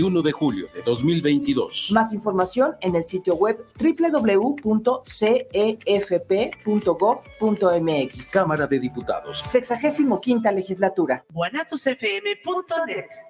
31 de julio de 2022. Más información en el sitio web www.cefp.gov.mx. Cámara de Diputados. Sexagésimo quinta legislatura. guanatosfm.net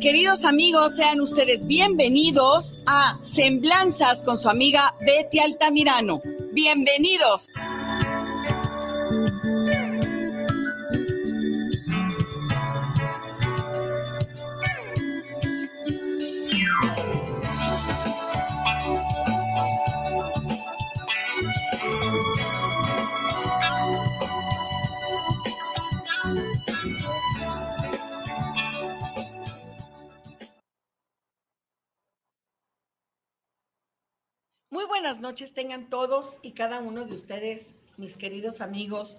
Queridos amigos, sean ustedes bienvenidos a Semblanzas con su amiga Betty Altamirano. Bienvenidos. Muy buenas noches tengan todos y cada uno de ustedes, mis queridos amigos.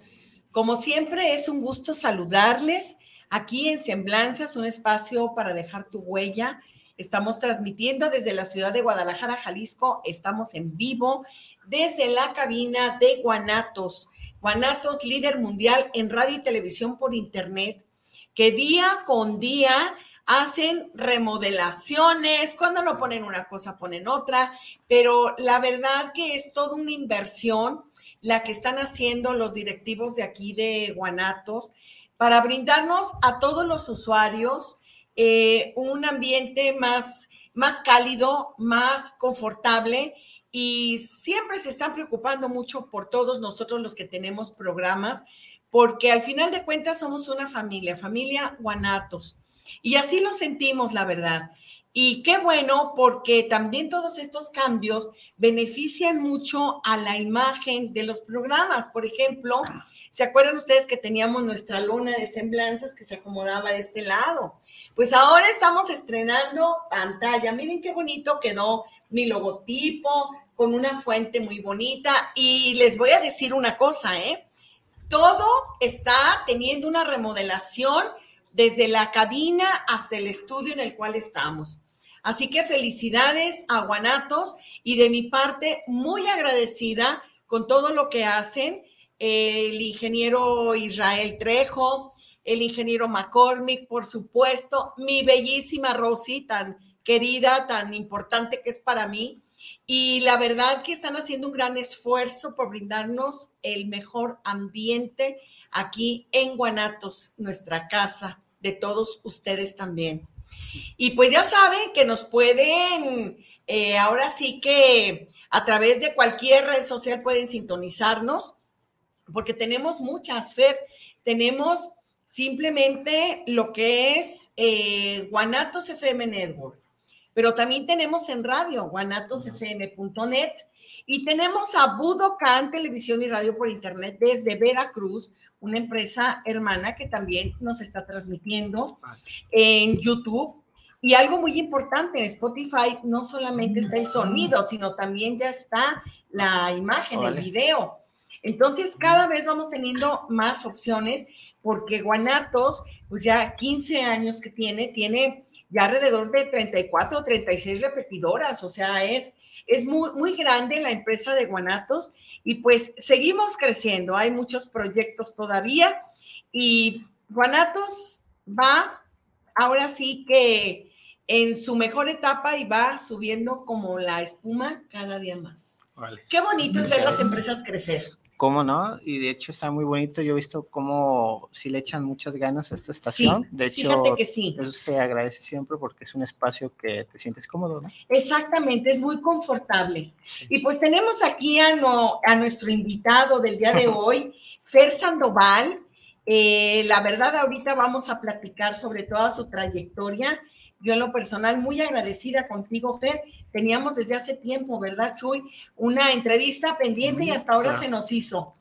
Como siempre, es un gusto saludarles aquí en Semblanzas, un espacio para dejar tu huella. Estamos transmitiendo desde la ciudad de Guadalajara, Jalisco. Estamos en vivo desde la cabina de Guanatos. Guanatos, líder mundial en radio y televisión por internet, que día con día hacen remodelaciones, cuando no ponen una cosa, ponen otra, pero la verdad que es toda una inversión la que están haciendo los directivos de aquí de Guanatos para brindarnos a todos los usuarios eh, un ambiente más, más cálido, más confortable y siempre se están preocupando mucho por todos nosotros los que tenemos programas, porque al final de cuentas somos una familia, familia Guanatos. Y así lo sentimos, la verdad. Y qué bueno, porque también todos estos cambios benefician mucho a la imagen de los programas. Por ejemplo, ¿se acuerdan ustedes que teníamos nuestra luna de semblanzas que se acomodaba de este lado? Pues ahora estamos estrenando pantalla. Miren qué bonito quedó mi logotipo con una fuente muy bonita. Y les voy a decir una cosa, ¿eh? Todo está teniendo una remodelación desde la cabina hasta el estudio en el cual estamos. Así que felicidades a Guanatos y de mi parte muy agradecida con todo lo que hacen el ingeniero Israel Trejo, el ingeniero McCormick, por supuesto, mi bellísima Rosy, tan querida, tan importante que es para mí. Y la verdad que están haciendo un gran esfuerzo por brindarnos el mejor ambiente aquí en Guanatos, nuestra casa, de todos ustedes también. Y pues ya saben que nos pueden, eh, ahora sí que a través de cualquier red social pueden sintonizarnos, porque tenemos muchas, Fer, tenemos simplemente lo que es eh, Guanatos FM Network, pero también tenemos en radio, guanatosfm.net, y tenemos a Budokan Televisión y Radio por Internet desde Veracruz, una empresa hermana que también nos está transmitiendo en YouTube. Y algo muy importante, en Spotify no solamente está el sonido, sino también ya está la imagen, el video. Entonces, cada vez vamos teniendo más opciones porque Guanatos, pues ya 15 años que tiene, tiene ya alrededor de 34 o 36 repetidoras, o sea, es, es muy, muy grande la empresa de Guanatos y pues seguimos creciendo, hay muchos proyectos todavía y Guanatos va ahora sí que en su mejor etapa y va subiendo como la espuma cada día más. Qué bonito es ver las empresas crecer. ¿Cómo no? Y de hecho está muy bonito. Yo he visto cómo si le echan muchas ganas a esta estación. Sí, de hecho, fíjate que sí. eso se agradece siempre porque es un espacio que te sientes cómodo, ¿no? Exactamente, es muy confortable. Y pues tenemos aquí a, no- a nuestro invitado del día de hoy, Fer Sandoval. Eh, la verdad, ahorita vamos a platicar sobre toda su trayectoria. Yo en lo personal muy agradecida contigo, Fer. Teníamos desde hace tiempo, ¿verdad, Chuy? Una entrevista pendiente y hasta ahora se nos hizo.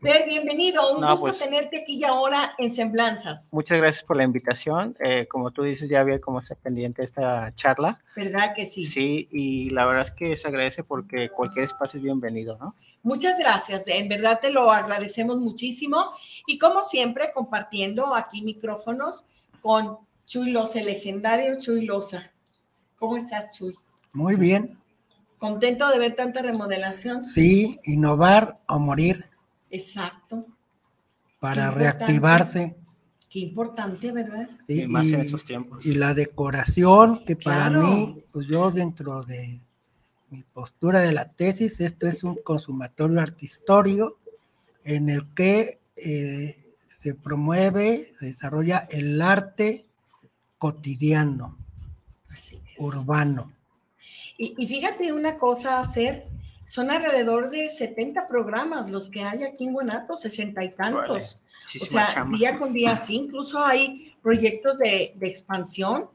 Fer, bienvenido. Un No, gusto pues- tenerte aquí y ahora en Semblanzas. Muchas gracias por la invitación. Eh, como tú dices, ya había como esa pendiente esta charla. ¿Verdad que sí? Sí, y la verdad es que se agradece porque cualquier espacio es bienvenido, ¿no? Muchas gracias, en verdad te lo agradecemos muchísimo y como siempre compartiendo aquí micrófonos con Chuy Loza, el legendario Chuy Loza. ¿Cómo estás, Chuy? Muy bien. ¿Contento de ver tanta remodelación? Sí, innovar o morir Exacto. para Qué reactivarse. Qué importante, ¿verdad? ¿sí? Y más en esos tiempos. y la decoración, que para mí, pues yo dentro de mi postura de la tesis, esto es un consumatorio artistorio en el que eh, se promueve, se desarrolla el arte cotidiano, Así es. urbano. Y, y fíjate una cosa, Fer, son alrededor de 70 programas los que hay aquí en Guanato, 60 y tantos. O sea, chamba. día con día, sí, incluso hay proyectos de, de expansión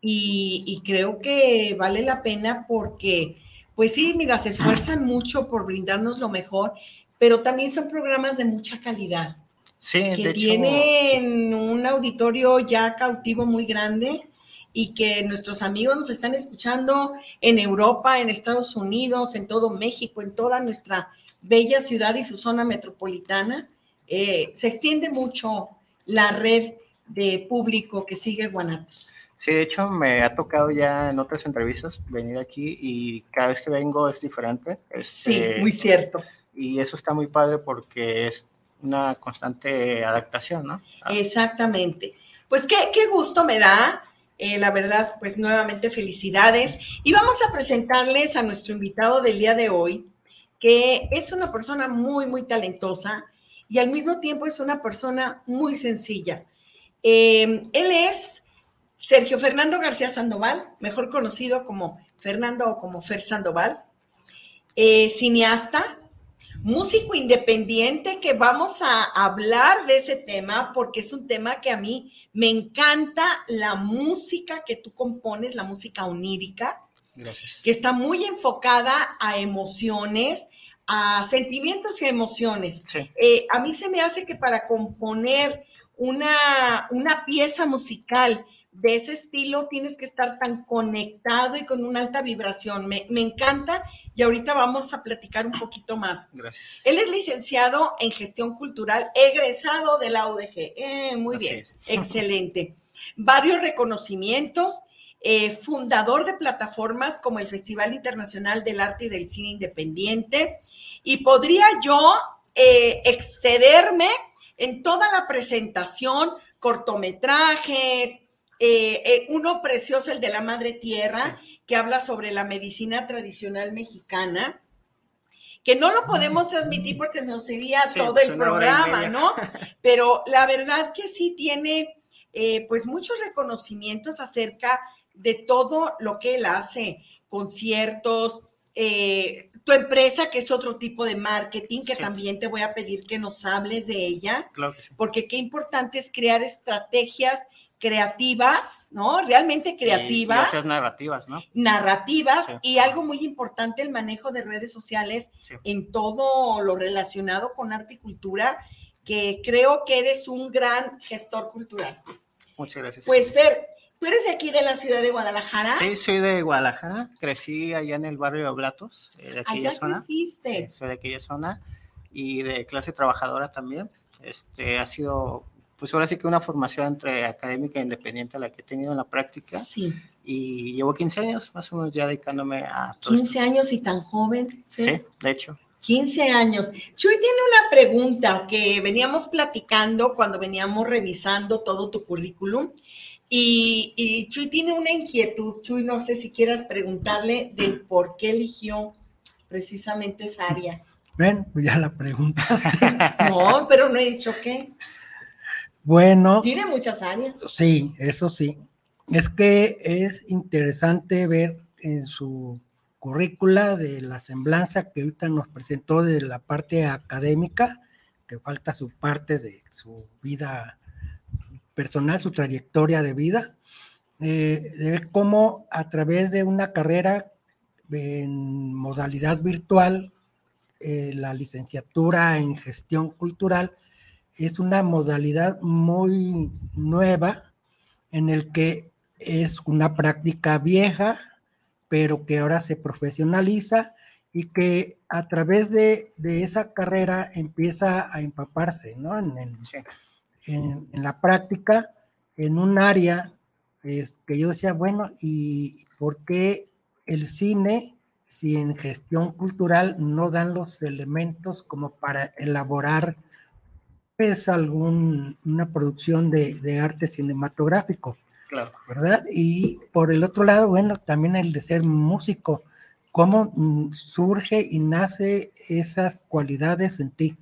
y, y creo que vale la pena porque, pues sí, mira, se esfuerzan mucho por brindarnos lo mejor, pero también son programas de mucha calidad, Sí, de que hecho, tienen un auditorio ya cautivo muy grande y que nuestros amigos nos están escuchando en Europa, en Estados Unidos, en todo México, en toda nuestra bella ciudad y su zona metropolitana. Eh, se extiende mucho la red de público que sigue Guanatos. Sí, de hecho me ha tocado ya en otras entrevistas venir aquí y cada vez que vengo es diferente. Sí, este, muy cierto. Y eso está muy padre porque es una constante adaptación, ¿no? Exactamente. Pues qué, qué gusto me da. eh, la verdad, pues nuevamente felicidades. Y vamos a presentarles a nuestro invitado del día de hoy, que es una persona muy, muy talentosa y al mismo tiempo es una persona muy sencilla. Eh, él es Sergio Fernando García Sandoval, mejor conocido como Fernando o como Fer Sandoval, eh, cineasta, músico independiente, que vamos a hablar de ese tema porque es un tema que a mí me encanta la música que tú compones, la música onírica, Gracias. que está muy enfocada a emociones, a sentimientos y emociones. Sí, Eh, a mí se me hace que para componer una, una pieza musical de ese estilo tienes que estar tan conectado y con una alta vibración. Me, me encanta y ahorita vamos a platicar un poquito más. gracias. Él es licenciado en gestión cultural, egresado de la UDG. Eh, muy Así bien, es. excelente. Varios reconocimientos, eh, fundador de plataformas como el Festival Internacional del Arte y del Cine Independiente. Y podría yo eh, excederme en toda la presentación, cortometrajes, eh, eh, uno precioso, el de la Madre Tierra, que habla sobre la medicina tradicional mexicana que no lo podemos transmitir porque nos iría Sí, todo pues el programa. ¿no? Pero la verdad que sí tiene eh, pues muchos reconocimientos acerca de todo lo que él hace, conciertos, eh, tu empresa que es otro tipo de marketing, que Sí. también te voy a pedir que nos hables de ella, Claro que sí. porque qué importante es crear estrategias creativas, ¿no? Realmente Y- y creativas otras narrativas, ¿no? narrativas Sí. y algo muy importante, el manejo de redes sociales Sí. en todo lo relacionado con arte y cultura, que creo que eres un gran gestor cultural. Muchas gracias. Pues Fer, tú eres de aquí de la ciudad de Guadalajara. Sí, soy de Guadalajara. Crecí allá en el barrio de Oblatos, eh, de aquella Allá zona. creciste. Sí, soy de aquella zona y de clase trabajadora también. Este ha sido, pues ahora sí que una formación entre académica e independiente la que he tenido en la práctica Sí, y llevo 15 años más o menos ya dedicándome a todo 15 años y tan joven. Sí, de hecho. 15 años. Chuy tiene una pregunta que veníamos platicando cuando veníamos revisando todo tu currículum. Y, y Chuy tiene una inquietud. Chuy, no sé si quieras preguntarle del por qué eligió precisamente esa área. Ven, pues ya la preguntaste. No, pero no he dicho qué. Bueno, Tiene muchas áreas. sí, eso sí. Es que es interesante ver en su currícula de la semblanza que ahorita nos presentó de la parte académica, que falta su parte de su vida personal, su trayectoria de vida, eh, de ver cómo a través de una carrera en modalidad virtual, eh, la licenciatura en gestión cultural es una modalidad muy nueva en el que es una práctica vieja, pero que ahora se profesionaliza y que a través de, de esa carrera empieza a empaparse, ¿no? En, Sí. en- en la práctica, en un área es que yo decía, bueno, ¿y por qué el cine, si en gestión cultural no dan los elementos como para elaborar pues algún, una producción de, de arte cinematográfico? Claro. ¿verdad? Y por el otro lado, bueno, también el de ser músico, ¿cómo mm, surge y nace esas cualidades en ti?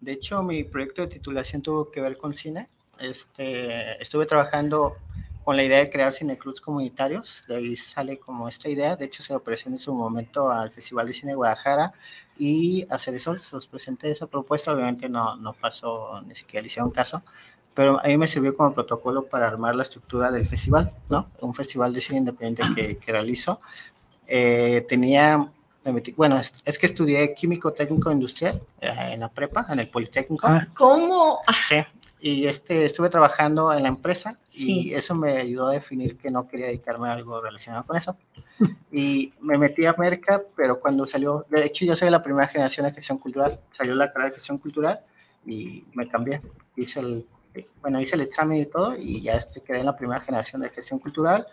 De hecho, mi proyecto de titulación tuvo que ver con cine. Este, estuve trabajando con la idea de crear cineclubs comunitarios, de ahí sale como esta idea. De hecho, se lo presenté en su momento al Festival de Cine de Guadalajara y a Ceresol, se los presenté esa propuesta. Obviamente no, no pasó, ni siquiera le hicieron caso, pero a mí me sirvió como protocolo para armar la estructura del festival, ¿no? Un festival de cine independiente que, que realizo. Eh, tenía me metí- bueno, es, es que estudié químico técnico industrial eh, en la prepa, en el Politécnico. ¿Cómo? Sí, y este, estuve trabajando en la empresa Sí. y eso me ayudó a definir que no quería dedicarme a algo relacionado con eso. Y me metí a América, pero cuando salió, de hecho yo soy de la primera generación de gestión cultural, salió la carrera de gestión cultural y me cambié. Hice el, bueno, hice el examen y todo y ya este, quedé en la primera generación de gestión cultural.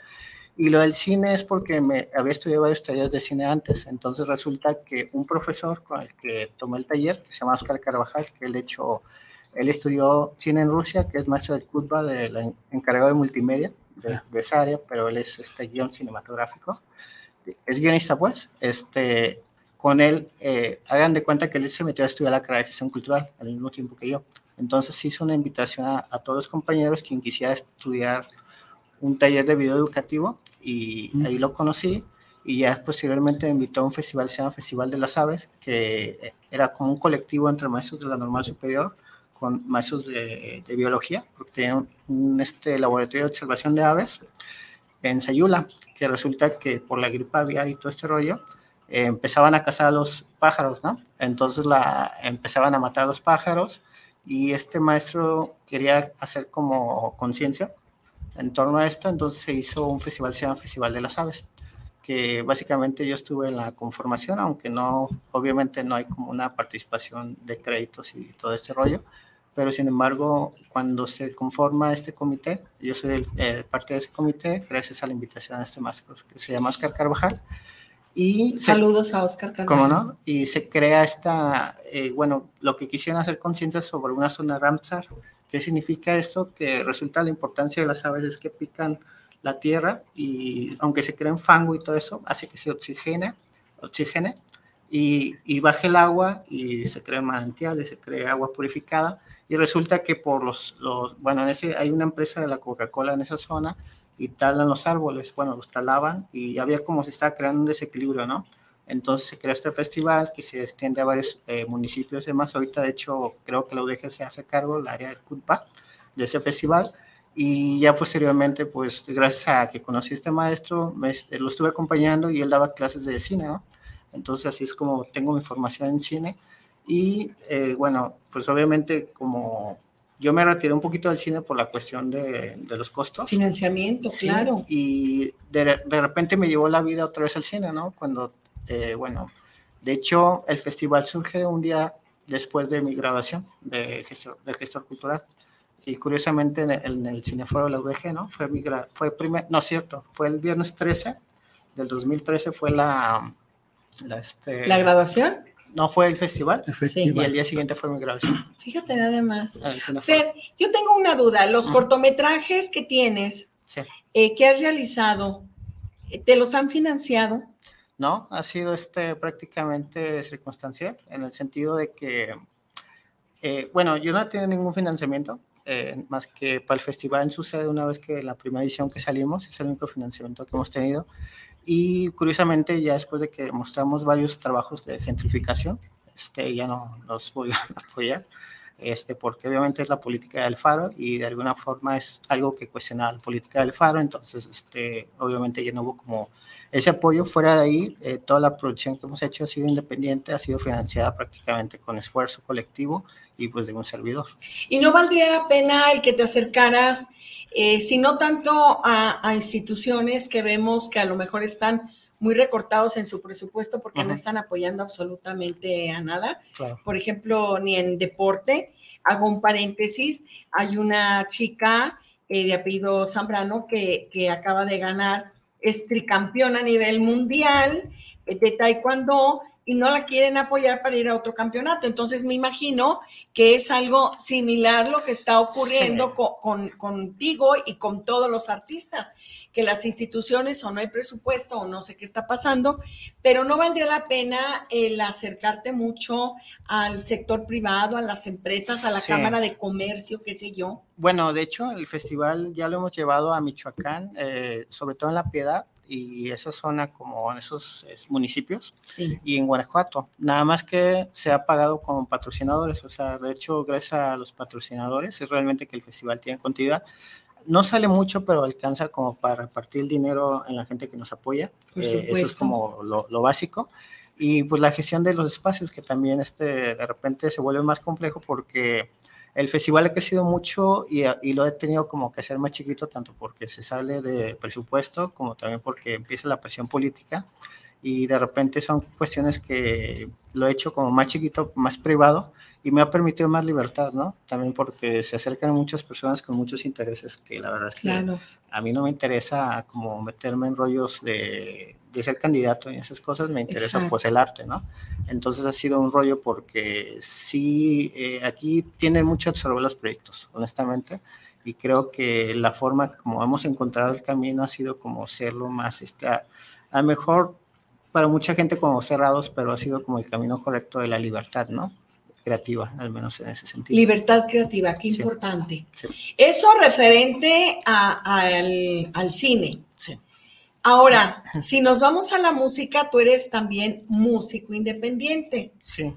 Y lo del cine es porque me había estudiado varios talleres de cine antes, entonces resulta que un profesor con el que tomé el taller, que se llama Oscar Carvajal, que él hecho, él estudió cine en Rusia, que es maestro del CUTBA, de la, encargado de multimedia de, de, esa área, pero él es este guion cinematográfico, es guionista pues, este, con él, eh, hagan de cuenta que él se metió a estudiar la carrera de gestión cultural al mismo tiempo que yo, entonces hizo una invitación a, a todos los compañeros quien quisiera estudiar un taller de video educativo y ahí lo conocí y ya posteriormente me invitó a un festival, se llama Festival de las Aves, que era como un colectivo entre maestros de la normal superior con maestros de, de biología, porque tenían un, un, este, laboratorio de observación de aves en Sayula, que resulta que por la gripe aviar y todo este rollo, eh, empezaban a cazar a los pájaros, ¿no? Entonces la, empezaban a matar a los pájaros y este maestro quería hacer como conciencia en torno a esto, entonces se hizo un festival, se llama Festival de las Aves, que básicamente yo estuve en la conformación, aunque no, obviamente no hay como una participación de créditos y todo este rollo, pero sin embargo, cuando se conforma este comité, yo soy eh, parte de ese comité, gracias a la invitación a este maestro que se llama Oscar Carvajal. Y Saludos se, a Oscar Carvajal. ¿Cómo no? Y se crea esta, eh, bueno, lo que quisieron hacer conciencia sobre una zona Ramsar. ¿Qué significa esto? Que resulta la importancia de las aves es que pican la tierra y aunque se creen fango y todo eso, hace que se oxigene, oxigene y, y baje el agua y se creen manantiales, se crea agua purificada y resulta que por los, los bueno, en ese, hay una empresa de la Coca-Cola en esa zona y talan los árboles, bueno, los talaban y había como se estaba creando un desequilibrio, ¿no? Entonces se crea este festival que se extiende a varios eh, municipios demás. Ahorita, de hecho, creo que la UDG se hace cargo, el área del CUTPA, de ese festival. Y ya posteriormente, pues gracias a que conocí a este maestro, me, lo estuve acompañando y él daba clases de cine, ¿no? Entonces así es como tengo mi formación en cine. Y eh, bueno, pues obviamente como yo me retiré un poquito del cine por la cuestión de, de los costos. Financiamiento, sí, claro. Y de, de, repente me llevó la vida otra vez al cine, ¿no? Cuando, eh, bueno, de hecho el festival surge un día después de mi graduación de gestor, de gestor cultural. Y curiosamente en el, en el cineforo de la UDG, ¿no? Fue mi fue primer, no cierto, fue el viernes 13 del 2013 fue la, la, este, ¿La graduación. No fue el festival, el festival. y el día siguiente fue mi graduación. Fíjate nada más. Fer, yo tengo una duda. Los uh -huh. cortometrajes que tienes, sí. eh, que has realizado, ¿te los han financiado? no, ha sido este prácticamente circunstancial, en el sentido de que, eh, bueno, yo no he tenido ningún financiamiento, eh, más que para el festival sucede una vez que la primera edición que salimos es el único financiamiento que hemos tenido. Y curiosamente, ya después de que mostramos varios trabajos de gentrificación, este, ya no los voy a apoyar, este, porque obviamente es la política del faro y de alguna forma es algo que cuestiona la política del faro, entonces este, obviamente ya no hubo como ese apoyo. Fuera de ahí, eh, toda la producción que hemos hecho ha sido independiente, ha sido financiada prácticamente con esfuerzo colectivo y pues de un servidor. ¿Y no valdría la pena el que te acercaras, eh, si no tanto a, a, instituciones que vemos que a lo mejor están muy recortados en su presupuesto porque no están apoyando absolutamente a nada? Claro. Por ejemplo, ni en deporte. Hago un paréntesis, hay una chica eh, de apellido Zambrano que, que acaba de ganar es tricampeona a nivel mundial eh, de taekwondo y no la quieren apoyar para ir a otro campeonato. Entonces me imagino que es algo similar lo que está ocurriendo Sí. con, con- contigo y con todos los artistas, que las instituciones o no hay presupuesto o no sé qué está pasando, pero no valdría la pena el acercarte mucho al sector privado, a las empresas, a la Sí. Cámara de Comercio, qué sé yo. Bueno, de hecho, el festival ya lo hemos llevado a Michoacán, eh, sobre todo en La Piedad y esa zona como en esos municipios Sí. y en Guanajuato. Nada más que se ha pagado como patrocinadores, o sea, de hecho, gracias a los patrocinadores es realmente que el festival tiene continuidad. No sale mucho, pero alcanza como para repartir el dinero en la gente que nos apoya. Eh, eso es como lo, lo básico. Y pues la gestión de los espacios, que también este, de repente se vuelve más complejo porque el festival ha crecido mucho y, y lo he tenido como que hacer más chiquito, tanto porque se sale de presupuesto, como también porque empieza la presión política. Y de repente son cuestiones que lo he hecho como más chiquito, más privado, y me ha permitido más libertad, ¿no? También porque se acercan muchas personas con muchos intereses que la verdad es que Claro. a mí no me interesa como meterme en rollos de, de ser candidato y esas cosas, me interesa Exacto. pues el arte, ¿no? Entonces ha sido un rollo porque sí, eh, aquí tienen mucho observar los proyectos, honestamente, y creo que la forma como hemos encontrado el camino ha sido como serlo más, este, a, a lo mejor para mucha gente como cerrados, pero ha sido como el camino correcto de la libertad, ¿no? Creativa, al menos en ese sentido. Libertad creativa, qué Sí. importante. Sí. Eso referente a- al, al cine. Sí. Ahora, si nos vamos a la música, tú eres también músico independiente. Sí.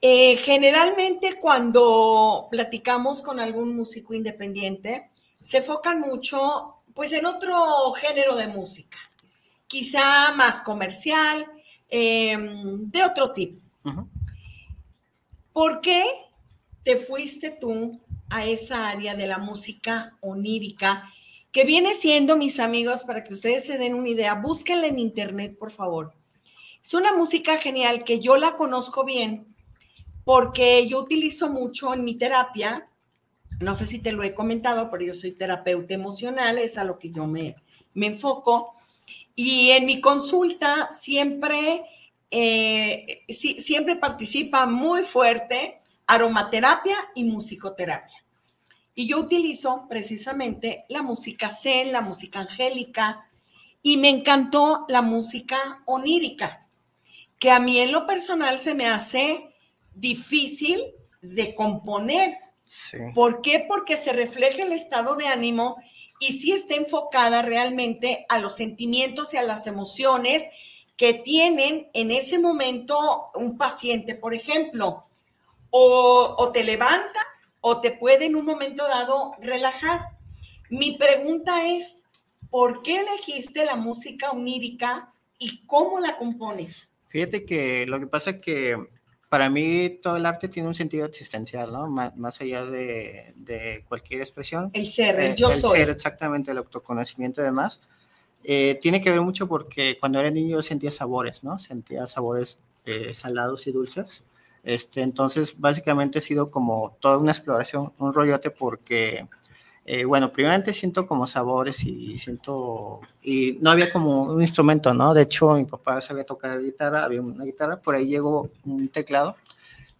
Eh, generalmente cuando platicamos con algún músico independiente, se enfocan mucho pues en otro género de música, quizá más comercial, eh, de otro tipo. ¿Por qué te fuiste tú a esa área de la música onírica? Que viene siendo, mis amigos, para que ustedes se den una idea, búsquenla en internet, por favor. Es una música genial que yo la conozco bien porque yo utilizo mucho en mi terapia. No sé si te lo he comentado, pero yo soy terapeuta emocional, es a lo que yo me, me enfoco. Y en mi consulta siempre eh, siempre participa muy fuerte aromaterapia y musicoterapia. Y yo utilizo precisamente la música zen, la música angélica, y me encantó la música onírica, que a mí en lo personal se me hace difícil de componer. Sí. ¿Por qué? Porque se refleja el estado de ánimo y sí está enfocada realmente a los sentimientos y a las emociones que tienen en ese momento un paciente, por ejemplo, o, o, te levanta o te puede en un momento dado relajar. Mi pregunta es, ¿por qué elegiste la música onírica y cómo la compones? Fíjate que lo que pasa es que para mí todo el arte tiene un sentido existencial, ¿no? Más, más allá de, de, cualquier expresión. El ser, el yo el soy. ser, exactamente, el autoconocimiento y demás. Eh, tiene que ver mucho porque cuando era niño yo sentía sabores, ¿no? Sentía sabores eh, salados y dulces. Este, entonces, básicamente ha sido como toda una exploración, un rollote porque, eh, bueno, primeramente siento como sabores y siento, y no había como un instrumento, ¿no? De hecho, mi papá sabía tocar guitarra, había una guitarra, por ahí llegó un teclado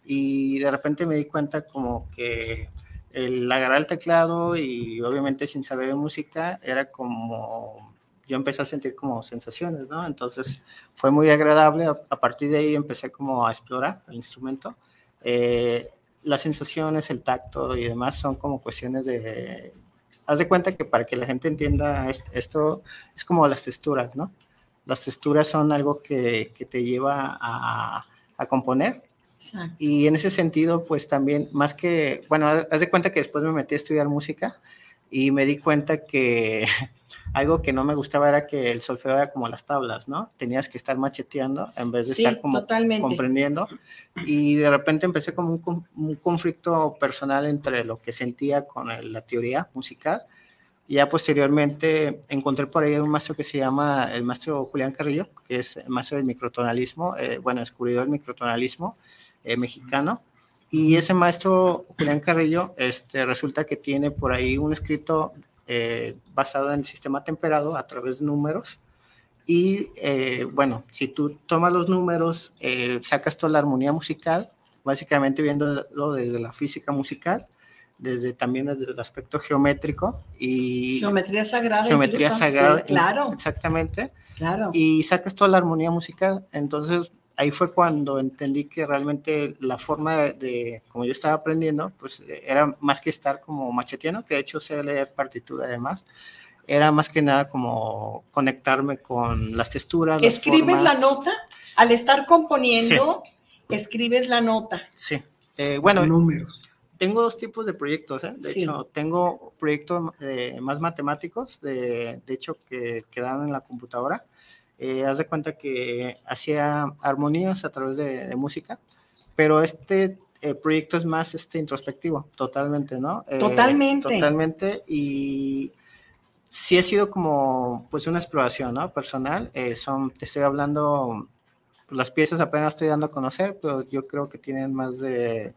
y de repente me di cuenta como que el agarrar el teclado y obviamente sin saber de música era como yo empecé a sentir como sensaciones, ¿no? Entonces fue muy agradable, a, partir de ahí empecé como a explorar el instrumento. Eh, las sensaciones, el tacto y demás son como cuestiones de... Haz de cuenta que para que la gente entienda esto, es como las texturas, ¿no? Las texturas son algo que, que te lleva a, a componer y en ese sentido, pues también, más que, bueno, haz de cuenta que después me metí a estudiar música y me di cuenta que algo que no me gustaba era que el solfeo era como las tablas, ¿no? Tenías que estar macheteando en vez de estar como comprendiendo. Y de repente empecé como un, conflicto personal entre lo que sentía con la teoría musical. Y ya posteriormente encontré por ahí un maestro que se llama el maestro Julián Carrillo, que es el maestro del microtonalismo, eh, bueno, descubridor del microtonalismo eh, mexicano. Y ese maestro Julián Carrillo este, resulta que tiene por ahí un escrito eh, basado en el sistema temperado a través de números. Y eh, bueno, si tú tomas los números, eh, sacas toda la armonía musical, básicamente viéndolo desde la física musical, desde también desde el aspecto geométrico y geometría sagrada geometría sagrada claro. exactamente. Claro. Y sacas toda la armonía musical. Entonces ahí fue cuando entendí que realmente la forma de, como yo estaba aprendiendo, pues era más que estar como macheteando, que de hecho sé leer partitura además, era más que nada como conectarme con las texturas. ¿Escribes la nota? Al estar componiendo, escribes la nota. Sí. Eh, bueno, números. Tengo dos tipos de proyectos, ¿eh? De hecho, tengo proyectos eh, más matemáticos, de, de hecho, que quedan en la computadora eh, haz de cuenta que hacía armonías a través de, música, pero este eh, proyecto es más este, introspectivo, totalmente, ¿no? Eh, totalmente. Totalmente, y sí ha sido como, pues, una exploración, ¿no? Personal, eh, son, te estoy hablando, las piezas apenas estoy dando a conocer, pero yo creo que tienen más de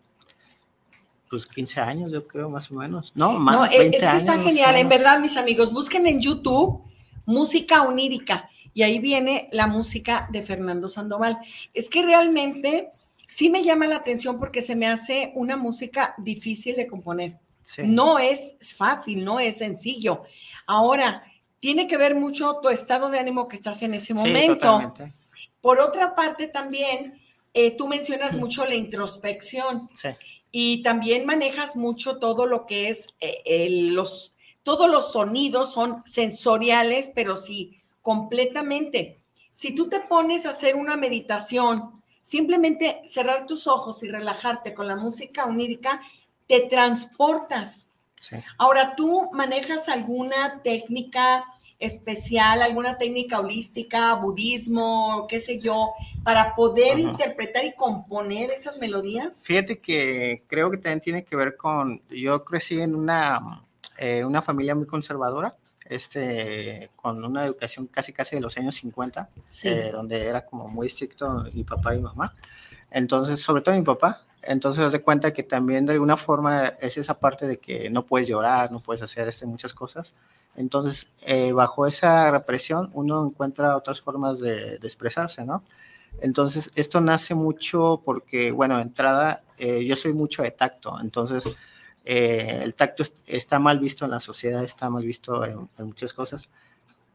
pues 15 años, yo creo, más o menos. No, más. No, es que está genial, en verdad, mis amigos, busquen en YouTube música onírica y ahí viene la música de Fernando Sandoval. Es que realmente sí me llama la atención porque se me hace una música difícil de componer. No es fácil, no es sencillo. Ahora, tiene que ver mucho tu estado de ánimo que estás en ese momento. Por otra parte, también eh, tú mencionas mucho la introspección y también manejas mucho todo lo que es eh, los, todos los sonidos son sensoriales, pero sí completamente. Si tú te pones a hacer una meditación, simplemente cerrar tus ojos y relajarte con la música onírica, te transportas. Ahora, ¿tú manejas alguna técnica especial, alguna técnica holística, budismo, qué sé yo, para poder interpretar y componer esas melodías? Fíjate que creo que también tiene que ver con, yo crecí en una, eh, una familia muy conservadora este, con una educación casi casi de los años 50, eh, donde era como muy estricto mi papá y mi mamá. Entonces, sobre todo mi papá, entonces se cuenta que también de alguna forma es esa parte de que no puedes llorar, no puedes hacer este, muchas cosas. Entonces, eh, bajo esa represión, uno encuentra otras formas de, expresarse, ¿no? Entonces, esto nace mucho porque, bueno, de entrada, eh, yo soy mucho de tacto, entonces eh, el tacto está mal visto en la sociedad, está mal visto en, muchas cosas.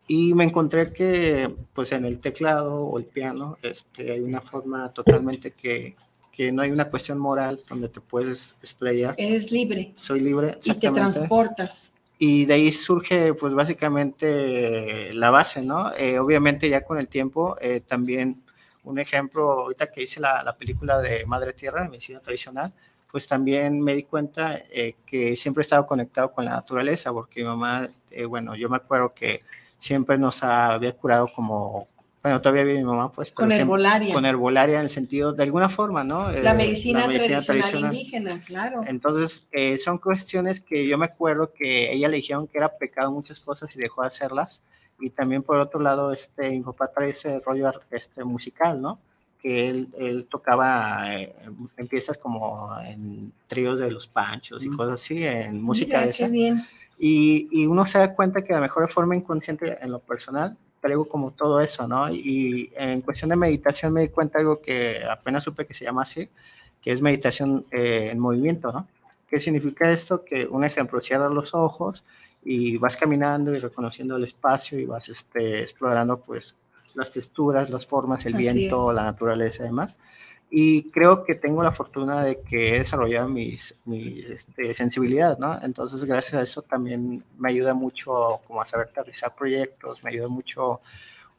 Y me encontré que, pues, en el teclado o el piano, este, hay una forma totalmente que, que no hay una cuestión moral donde te puedes explayar. Eres libre. Soy libre. Y te transportas. Y de ahí surge, pues, básicamente la base, ¿no? Eh, obviamente, ya con el tiempo, eh, también un ejemplo, ahorita que hice la, la película de Madre Tierra, de medicina tradicional, pues también me di cuenta eh, que siempre he estado conectado con la naturaleza, porque mi mamá, eh, bueno, yo me acuerdo que siempre nos había curado como, bueno, todavía vive mi mamá, pues. con herbolaria. Con herbolaria en el sentido, de alguna forma, ¿no? La, medicina, tradicional, indígena, claro. Entonces, eh, son cuestiones que yo me acuerdo que ella le dijeron que era pecado muchas cosas y dejó de hacerlas. Y también, por otro lado, este, mi papá trae ese rollo este, musical, ¿no? Que él, él tocaba eh, en piezas como en tríos de los panchos y mm. cosas así, en música de esa. Bien. Y, y, uno se da cuenta que de la mejor forma inconsciente en lo personal traigo como todo eso, ¿no? Y en cuestión de meditación me di cuenta algo que apenas supe que se llama así, que es meditación eh, en movimiento, ¿no? ¿Qué significa esto? Que un ejemplo, cierras los ojos y vas caminando y reconociendo el espacio y vas este, explorando pues las texturas, las formas, el Así viento, es. la naturaleza y demás. Y creo que tengo la fortuna de que he desarrollado mis, mi este, sensibilidad, ¿no? Entonces, gracias a eso también me ayuda mucho como a saber aterrizar proyectos, me ayuda mucho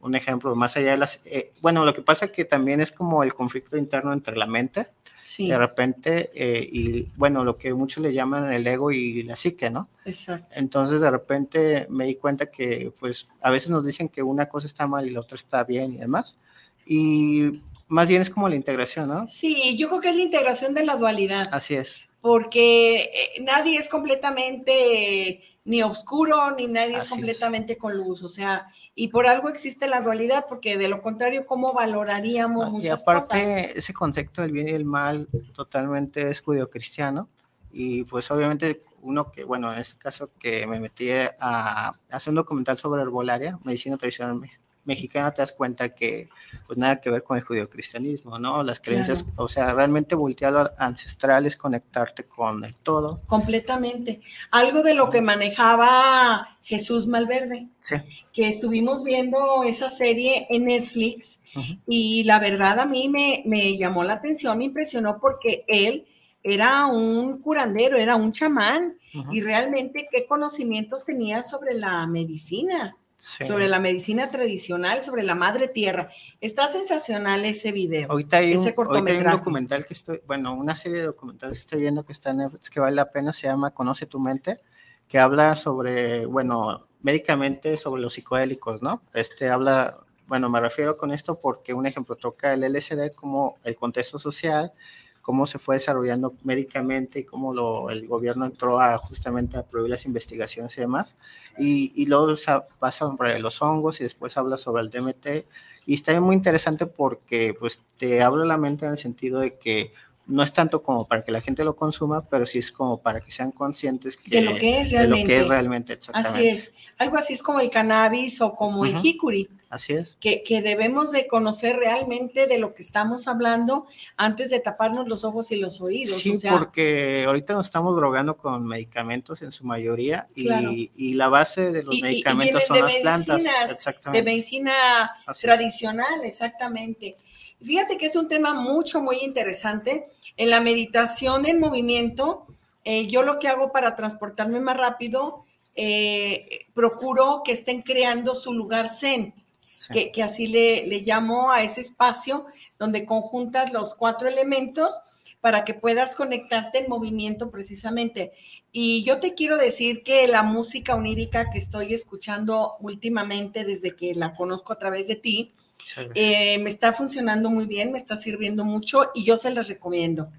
un ejemplo, más allá de las... eh, bueno, lo que pasa que también es como el conflicto interno entre la mente, Sí, de repente, eh, y bueno, lo que muchos le llaman el ego y la psique, ¿no? exacto. Entonces de repente me di cuenta que pues a veces nos dicen que una cosa está mal y la otra está bien y demás. Y más bien es como la integración, ¿no? Sí, yo creo que es la integración de la dualidad. Así es. Porque eh, nadie es completamente ni oscuro ni nadie Así es es. completamente con luz, o sea, y por algo existe la dualidad, porque de lo contrario, ¿cómo valoraríamos Ah, Y muchas aparte cosas? ese concepto del bien y el mal totalmente es judio-cristiano y pues obviamente uno que, bueno, en este caso que me metí a hacer un documental sobre herbolaria, medicina tradicional mexicana, te das cuenta que pues nada que ver con el judio-cristianismo, ¿no? Las creencias, o sea, realmente voltear a ancestral es conectarte con el todo. Completamente. Algo de lo que manejaba Jesús Malverde, Sí. que estuvimos viendo esa serie en Netflix y la verdad a mí me, me llamó la atención, me impresionó porque él era un curandero, era un chamán y realmente qué conocimientos tenía sobre la medicina, Sí. sobre la medicina tradicional, sobre la madre tierra. Está sensacional ese video. Ahorita hay, un, ese ahorita hay un cortometraje. documental que estoy, bueno, una serie de documentales que estoy viendo que está en Netflix que vale la pena, se llama Conoce tu mente, que habla sobre, bueno, médicamente sobre los psicodélicos, ¿no? Este habla, bueno, me refiero con esto porque un ejemplo toca el LSD como el contexto social, cómo se fue desarrollando médicamente y cómo lo, el gobierno entró a justamente a prohibir las investigaciones y demás. Y, y luego sa- va sobre los hongos y después habla sobre el DMT. Y está muy interesante porque pues te abre la mente en el sentido de que no es tanto como para que la gente lo consuma, pero sí es como para que sean conscientes que, de lo que es realmente. que es realmente exactamente. Así es. Algo así es como el cannabis o como el Ujú. jicuri. Así es. que, que debemos de conocer realmente de lo que estamos hablando antes de taparnos los ojos y los oídos. Sí, o sea, porque ahorita nos estamos drogando con medicamentos en su mayoría y, Claro. y la base de los Y- y- y medicamentos son de las plantas. medicinas, de Exactamente. medicina Así es. tradicional, exactamente. Fíjate que es un tema mucho, muy interesante. En la meditación en movimiento, eh, yo lo que hago para transportarme más rápido, eh, procuro que estén creando su lugar zen. Sí. que, que así le, le llamo a ese espacio donde conjuntas los cuatro elementos para que puedas conectarte en movimiento precisamente. Y yo te quiero decir que la música onírica que estoy escuchando últimamente desde que la conozco a través de ti, eh, me está funcionando muy bien, me está sirviendo mucho y yo se las recomiendo.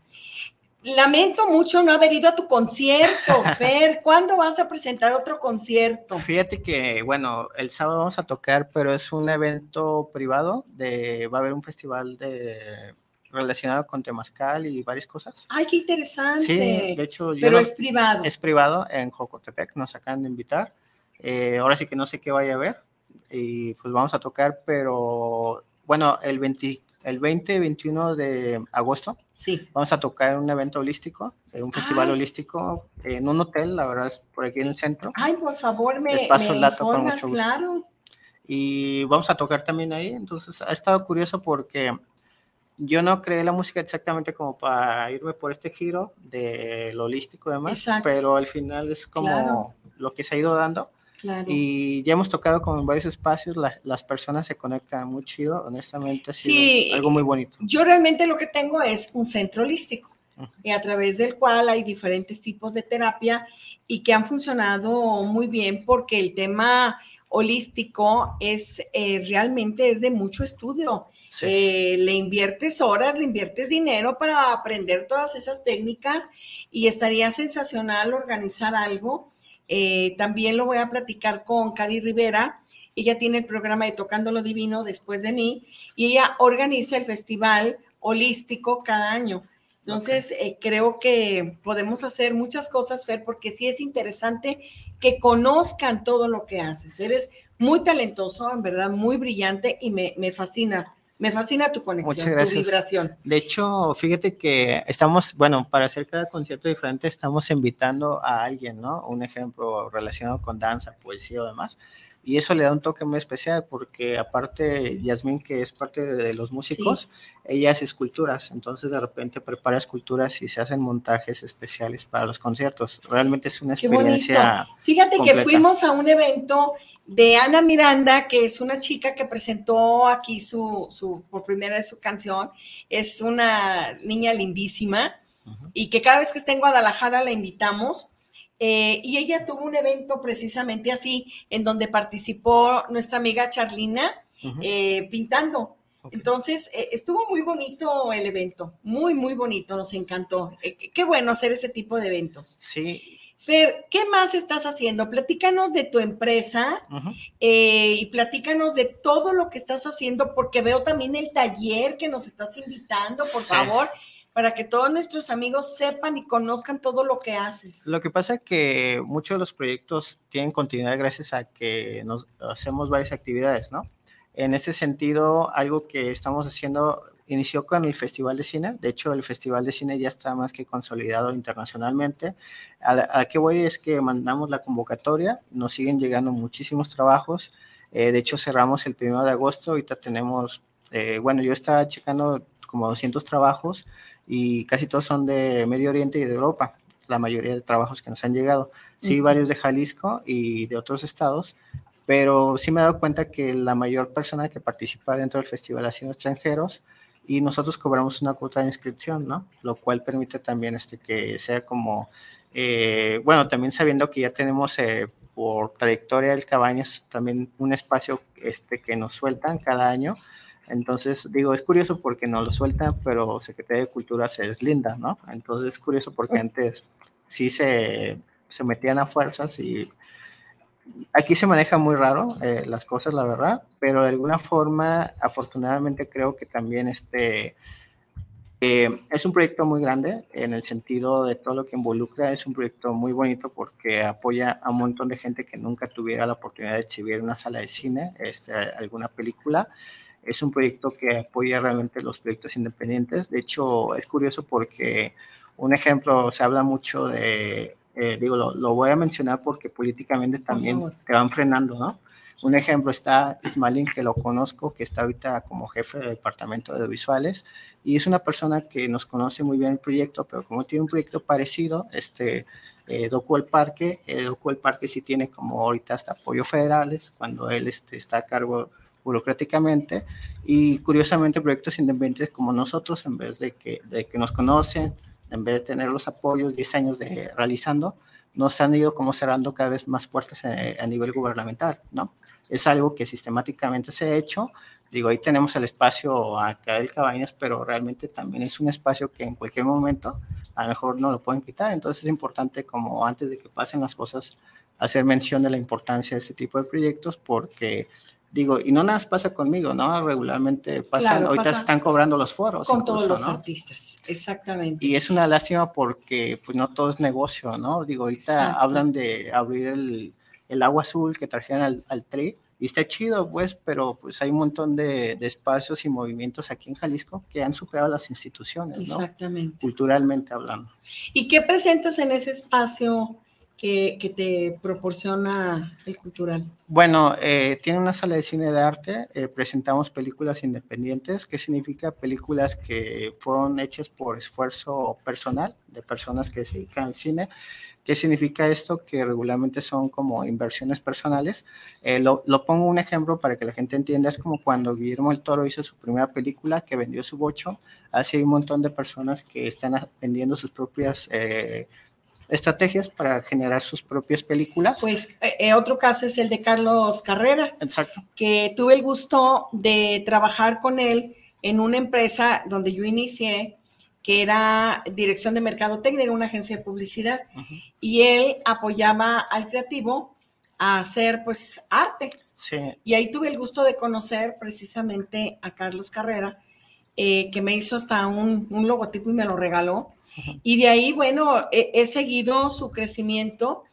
Lamento mucho no haber ido a tu concierto, Fer. ¿Cuándo vas a presentar otro concierto? Fíjate que, bueno, el sábado vamos a tocar, pero es un evento privado, de, va a haber un festival de relacionado con Temazcal y varias cosas. Ay, qué interesante. Sí, de hecho, yo Pero es privado. es privado en Jocotepec, nos acaban de invitar. Eh, ahora sí que no sé qué vaya a haber y pues vamos a tocar, pero bueno, el 20, el 20 21 de agosto Sí. vamos a tocar en un evento holístico, en un festival Ay. holístico, en un hotel, la verdad es por aquí en el centro. Ay, por favor, me, Les paso me el dato con mucho gusto. claro. y vamos a tocar también ahí. Entonces ha estado curioso porque yo no creé la música exactamente como para irme por este giro de lo holístico y demás, Exacto. pero al final es como Claro. lo que se ha ido dando. Claro. Y ya hemos tocado como en varios espacios, la- las personas se conectan muy chido, honestamente ha sido Sí. algo muy bonito. Yo realmente lo que tengo es un centro holístico, y a través del cual hay diferentes tipos de terapia y que han funcionado muy bien porque el tema holístico es eh, realmente es de mucho estudio. Sí. Eh, le inviertes horas, le inviertes dinero para aprender todas esas técnicas y estaría sensacional organizar algo. Eh, también lo voy a platicar con Cari Rivera. Ella tiene el programa de Tocando lo Divino después de mí y ella organiza el festival holístico cada año. Entonces, eh, creo que podemos hacer muchas cosas, Fer, porque sí es interesante que conozcan todo lo que haces. Eres muy talentoso, en verdad, muy brillante y me, me fascina, Me fascina tu Muchas conexión, tu gracias. vibración. De hecho, fíjate que estamos, bueno, para hacer cada concierto diferente, estamos invitando a alguien, ¿no? Un ejemplo relacionado con danza, poesía o demás. Y eso le da un toque muy especial porque aparte, Yasmín, que es parte de, de los músicos, ella hace esculturas, entonces de repente prepara esculturas y se hacen montajes especiales para los conciertos. Realmente es una experiencia. Fíjate completa. que fuimos a un evento de Ana Miranda, que es una chica que presentó aquí su, su por primera vez su canción. Es una niña lindísima y que cada vez que esté en Guadalajara la invitamos. Eh, y ella tuvo un evento precisamente así, en donde participó nuestra amiga Charlina eh, pintando. Entonces, eh, estuvo muy bonito el evento, muy, muy bonito, nos encantó. Eh, qué- bueno hacer ese tipo de eventos. Sí. Fer, ¿qué más estás haciendo? Platícanos de tu empresa eh, y platícanos de todo lo que estás haciendo, porque veo también el taller que nos estás invitando, por Sí. favor, para que todos nuestros amigos sepan y conozcan todo lo que haces. Lo que pasa es que muchos de los proyectos tienen continuidad gracias a que nos hacemos varias actividades, ¿no? En ese sentido, algo que estamos haciendo inició con el Festival de Cine. De hecho, el Festival de Cine ya está más que consolidado internacionalmente. A, a qué voy es que mandamos la convocatoria, nos siguen llegando muchísimos trabajos. Eh, de hecho, cerramos el primero de agosto. Ahorita tenemos, eh, bueno, yo estaba checando como 200 trabajos y casi todos son de Medio Oriente y de Europa la mayoría de trabajos que nos han llegado. Sí, Ujú. varios de Jalisco y de otros estados, pero sí me he dado cuenta que la mayor persona que participa dentro del festival ha sido extranjeros y nosotros cobramos una cuota de inscripción, ¿no? Lo cual permite también este, que sea como, eh, bueno, también sabiendo que ya tenemos eh, por trayectoria del Cabañas también un espacio este, que nos sueltan cada año. Entonces, digo, es curioso porque no lo sueltan, pero Secretaría de Cultura se deslinda, ¿no? Entonces es curioso porque antes sí se, se metían a fuerzas y aquí se maneja muy raro eh, las cosas, la verdad, pero de alguna forma, afortunadamente creo que también este, eh, es un proyecto muy grande en el sentido de todo lo que involucra, es un proyecto muy bonito porque apoya a un montón de gente que nunca tuviera la oportunidad de exhibir en una sala de cine, este, alguna película. Es un proyecto que apoya realmente los proyectos independientes. De hecho, es curioso porque un ejemplo, se habla mucho de, eh, digo, lo, lo, voy a mencionar porque políticamente también te van frenando, ¿no? Un ejemplo está Ismailín, que lo conozco, que está ahorita como jefe del departamento de audiovisuales, y es una persona que nos conoce muy bien el proyecto, pero como tiene un proyecto parecido, este, eh, Docu el Parque, eh, Docu el Parque sí tiene como ahorita hasta apoyo federales, cuando él este, está a cargo burocráticamente, y curiosamente proyectos independientes como nosotros, en vez de que, de que nos conocen, en vez de tener los apoyos 10 años de realizando, nos han ido como cerrando cada vez más puertas a, a, nivel gubernamental, ¿no? Es algo que sistemáticamente se ha hecho. Digo, ahí tenemos el espacio acá del Cabañas, pero realmente también es un espacio que en cualquier momento a lo mejor no lo pueden quitar. Entonces es importante como antes de que pasen las cosas, hacer mención de la importancia de este tipo de proyectos porque digo, y no nada más pasa conmigo, ¿no? Regularmente pasan, claro, ahorita pasa están cobrando los foros. Con incluso, todos los ¿no? artistas, exactamente. Y es una lástima porque pues no todo es negocio, ¿no? Digo, ahorita Exacto. hablan de abrir el, el, agua azul que trajeron al, al TRI y está chido, pues, pero pues hay un montón de, de, espacios y movimientos aquí en Jalisco que han superado las instituciones, ¿no? Exactamente. Culturalmente hablando. ¿Y qué presentas en ese espacio? Que, que, te proporciona el cultural? Bueno, eh, tiene una sala de cine de arte, eh, presentamos películas independientes, ¿qué significa? Películas que fueron hechas por esfuerzo personal de personas que se dedican al cine. ¿Qué significa esto? Que regularmente son como inversiones personales. Eh, lo, lo, pongo un ejemplo para que la gente entienda, es como cuando Guillermo el Toro hizo su primera película que vendió su bocho, así hay un montón de personas que están vendiendo sus propias eh, estrategias para generar sus propias películas. Pues eh, otro caso es el de Carlos Carrera. Exacto. Que tuve el gusto de trabajar con él en una empresa donde yo inicié, que era Dirección de Mercadotecnia, una agencia de publicidad, uh -huh. y él apoyaba al creativo a hacer pues arte. Sí. Y ahí tuve el gusto de conocer precisamente a Carlos Carrera, eh, que me hizo hasta un, un logotipo y me lo regaló. Y de ahí, bueno, he, he, seguido su crecimiento,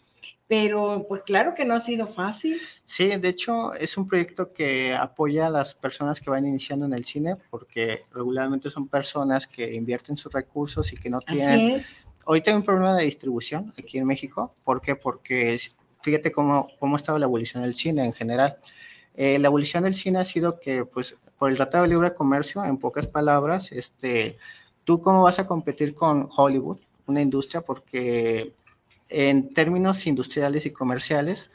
pero pues claro que no ha sido fácil. Sí, de hecho es un proyecto que apoya a las personas que van iniciando en el cine porque regularmente son personas que invierten sus recursos y que no tienen... Así es. Ahorita hay un problema de distribución aquí en México. ¿Por qué? Porque fíjate cómo, cómo ha estado la evolución del cine en general. Eh, la evolución del cine ha sido que, pues, por el Tratado de Libre Comercio, en pocas palabras, este, ¿tú cómo vas a competir con Hollywood, una industria? Porque en términos industriales y comerciales,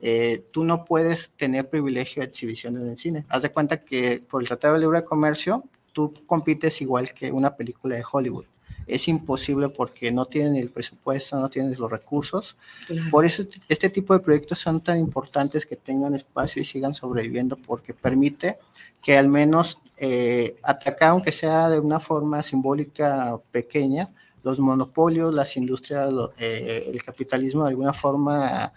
eh, tú no puedes tener privilegio de exhibición en el cine. Haz de cuenta que por el Tratado de Libre Comercio, tú compites igual que una película de Hollywood. Es imposible porque no tienen el presupuesto, no tienen los recursos. Claro. Por eso este tipo de proyectos son tan importantes que tengan espacio y sigan sobreviviendo porque permite que al menos eh, atacar, aunque sea de una forma simbólica pequeña, los monopolios, las industrias, eh, el capitalismo de alguna forma,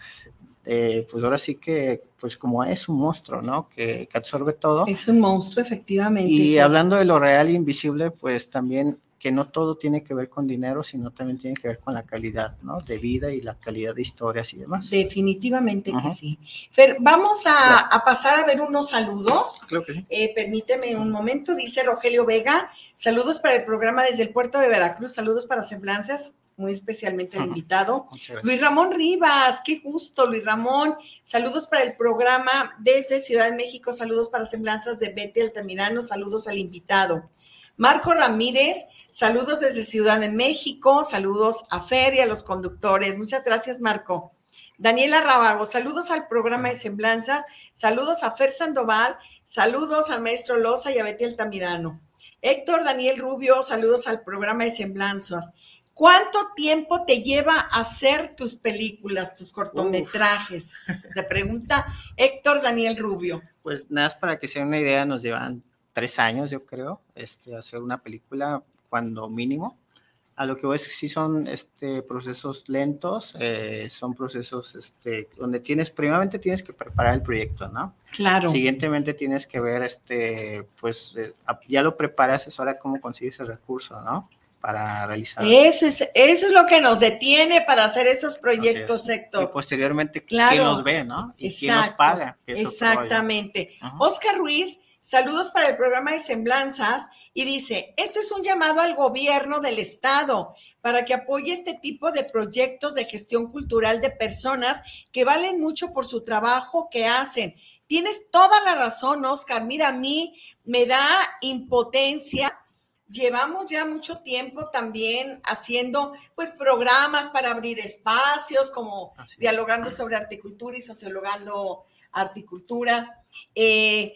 eh, pues ahora sí que, pues como es un monstruo, ¿no? Que, que absorbe todo. Es un monstruo, efectivamente. Y hablando de lo real e invisible, pues también que no todo tiene que ver con dinero, sino también tiene que ver con la calidad, ¿no? De vida y la calidad de historias y demás. Definitivamente que sí. Fer, vamos a, a pasar a ver unos saludos. Creo que sí. Eh, permíteme un momento, dice Rogelio Vega. Saludos para el programa desde el puerto de Veracruz. Saludos para Semblanzas, muy especialmente al invitado. Luis Ramón Rivas, qué gusto, Luis Ramón. Saludos para el programa desde Ciudad de México. Saludos para Semblanzas de Betty Altamirano. Saludos al invitado. Marco Ramírez, saludos desde Ciudad de México. Saludos a Fer y a los conductores. Muchas gracias, Marco. Daniela Rábago, saludos al programa de Semblanzas. Saludos a Fer Sandoval. Saludos al maestro Loza y a Betty Altamirano. Héctor Daniel Rubio, saludos al programa de Semblanzas. ¿Cuánto tiempo te lleva hacer tus películas, tus cortometrajes? Te pregunta Héctor Daniel Rubio. Pues nada para que sea una idea, nos llevan tres años, yo creo, este, hacer una película cuando mínimo. A lo que voy es que sí son este, procesos lentos, eh, son procesos este, donde tienes, primeramente tienes que preparar el proyecto, ¿no? Claro. Siguientemente tienes que ver, este, pues eh, ya lo preparas, es ahora cómo consigues el recurso, ¿no? Para realizar. Eso es, eso es lo que nos detiene para hacer esos proyectos, es. Y Héctor. posteriormente, Claro. ¿quién los ve, no? Y quién nos Exacto, paga. Exactamente. Oscar Ruiz, saludos para el programa de Semblanzas y dice, esto es un llamado al gobierno del estado para que apoye este tipo de proyectos de gestión cultural de personas que valen mucho por su trabajo que hacen. Tienes toda la razón, Oscar. Mira, a mí me da impotencia. Llevamos ya mucho tiempo también haciendo pues programas para abrir espacios como es. dialogando sobre articultura y sociologando articultura. Eh,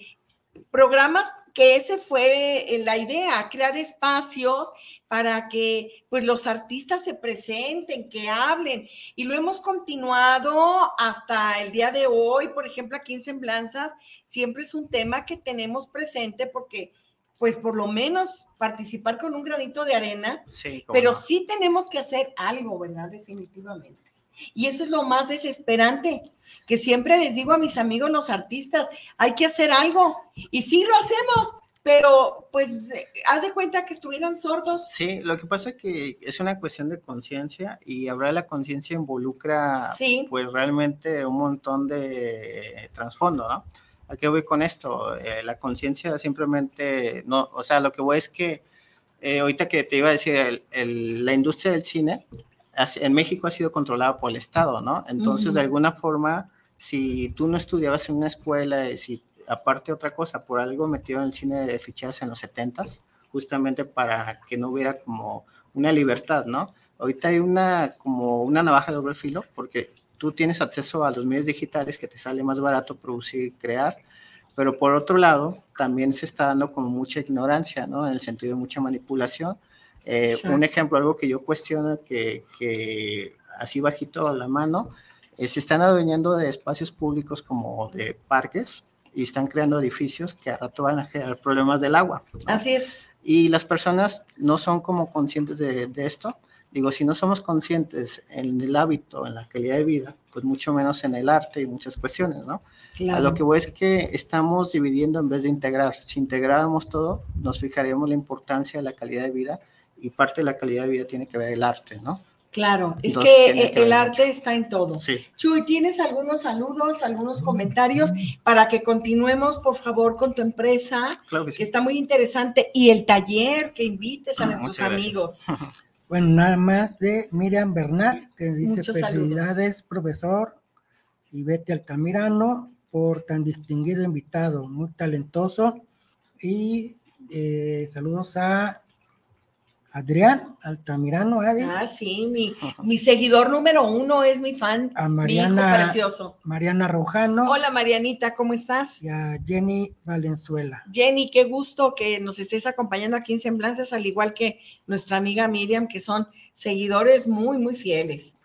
programas que ese fue eh, la idea, crear espacios para que pues los artistas se presenten, que hablen y lo hemos continuado hasta el día de hoy, por ejemplo, aquí en Semblanzas siempre es un tema que tenemos presente porque pues por lo menos participar con un granito de arena Sí, pero no. sí tenemos que hacer algo, ¿verdad? Definitivamente. Y eso es lo más desesperante, que siempre les digo a mis amigos los artistas, hay que hacer algo. Y sí lo hacemos, pero pues eh, haz de cuenta que estuvieran sordos. Sí, lo que pasa es que es una cuestión de conciencia y hablar de la conciencia involucra Sí. pues realmente un montón de trasfondo, ¿no? ¿A qué voy con esto? Eh, la conciencia simplemente, no, o sea, lo que voy es que eh, ahorita que te iba a decir, el- el- la industria del cine en México ha sido controlada por el Estado, ¿no? Entonces, de alguna forma, si tú no estudiabas en una escuela, y si aparte otra cosa, por algo metieron el cine de fichas en los 70s, justamente para que no hubiera como una libertad, ¿no? Ahorita hay una como una navaja de doble filo porque tú tienes acceso a los medios digitales que te sale más barato producir y crear, pero por otro lado también se está dando como mucha ignorancia, ¿no? En el sentido de mucha manipulación. Eh, un ejemplo, algo que yo cuestiono que, que así bajito a la mano, eh, se están adueñando de espacios públicos como de parques y están creando edificios que a rato van a generar problemas del agua. ¿no? Así es. Y las personas no son como conscientes de, de esto. Digo, si no somos conscientes en el hábito, en la calidad de vida, pues mucho menos en el arte y muchas cuestiones, ¿no? A Claro. lo que voy es que estamos dividiendo en vez de integrar. Si integráramos todo, nos fijaríamos la importancia de la calidad de vida y parte de la calidad de vida tiene que ver el arte, ¿no? Claro, es Entonces, que que el arte mucho. está en todo. Sí. Chuy, ¿tienes algunos saludos, algunos comentarios para que continuemos, por favor, con tu empresa, Claro que que sí. está muy interesante, y el taller que invites a Ah, nuestros gracias. amigos? Bueno, nada más de Miriam Bernal, que dice Muchos saludos. felicidades, profesor, y Betty Altamirano, por tan distinguido invitado, muy talentoso. Y eh, saludos a Adrián Altamirano, Adi, Ah, sí, mi, mi seguidor número uno es mi fan, a mi hijo Mariana, precioso. Mariana Rojano Hola, Marianita, ¿cómo estás? y a Jenny Valenzuela. Jenny, qué gusto que nos estés acompañando aquí en Semblanzas, al igual que nuestra amiga Miriam, que son seguidores muy, muy fieles.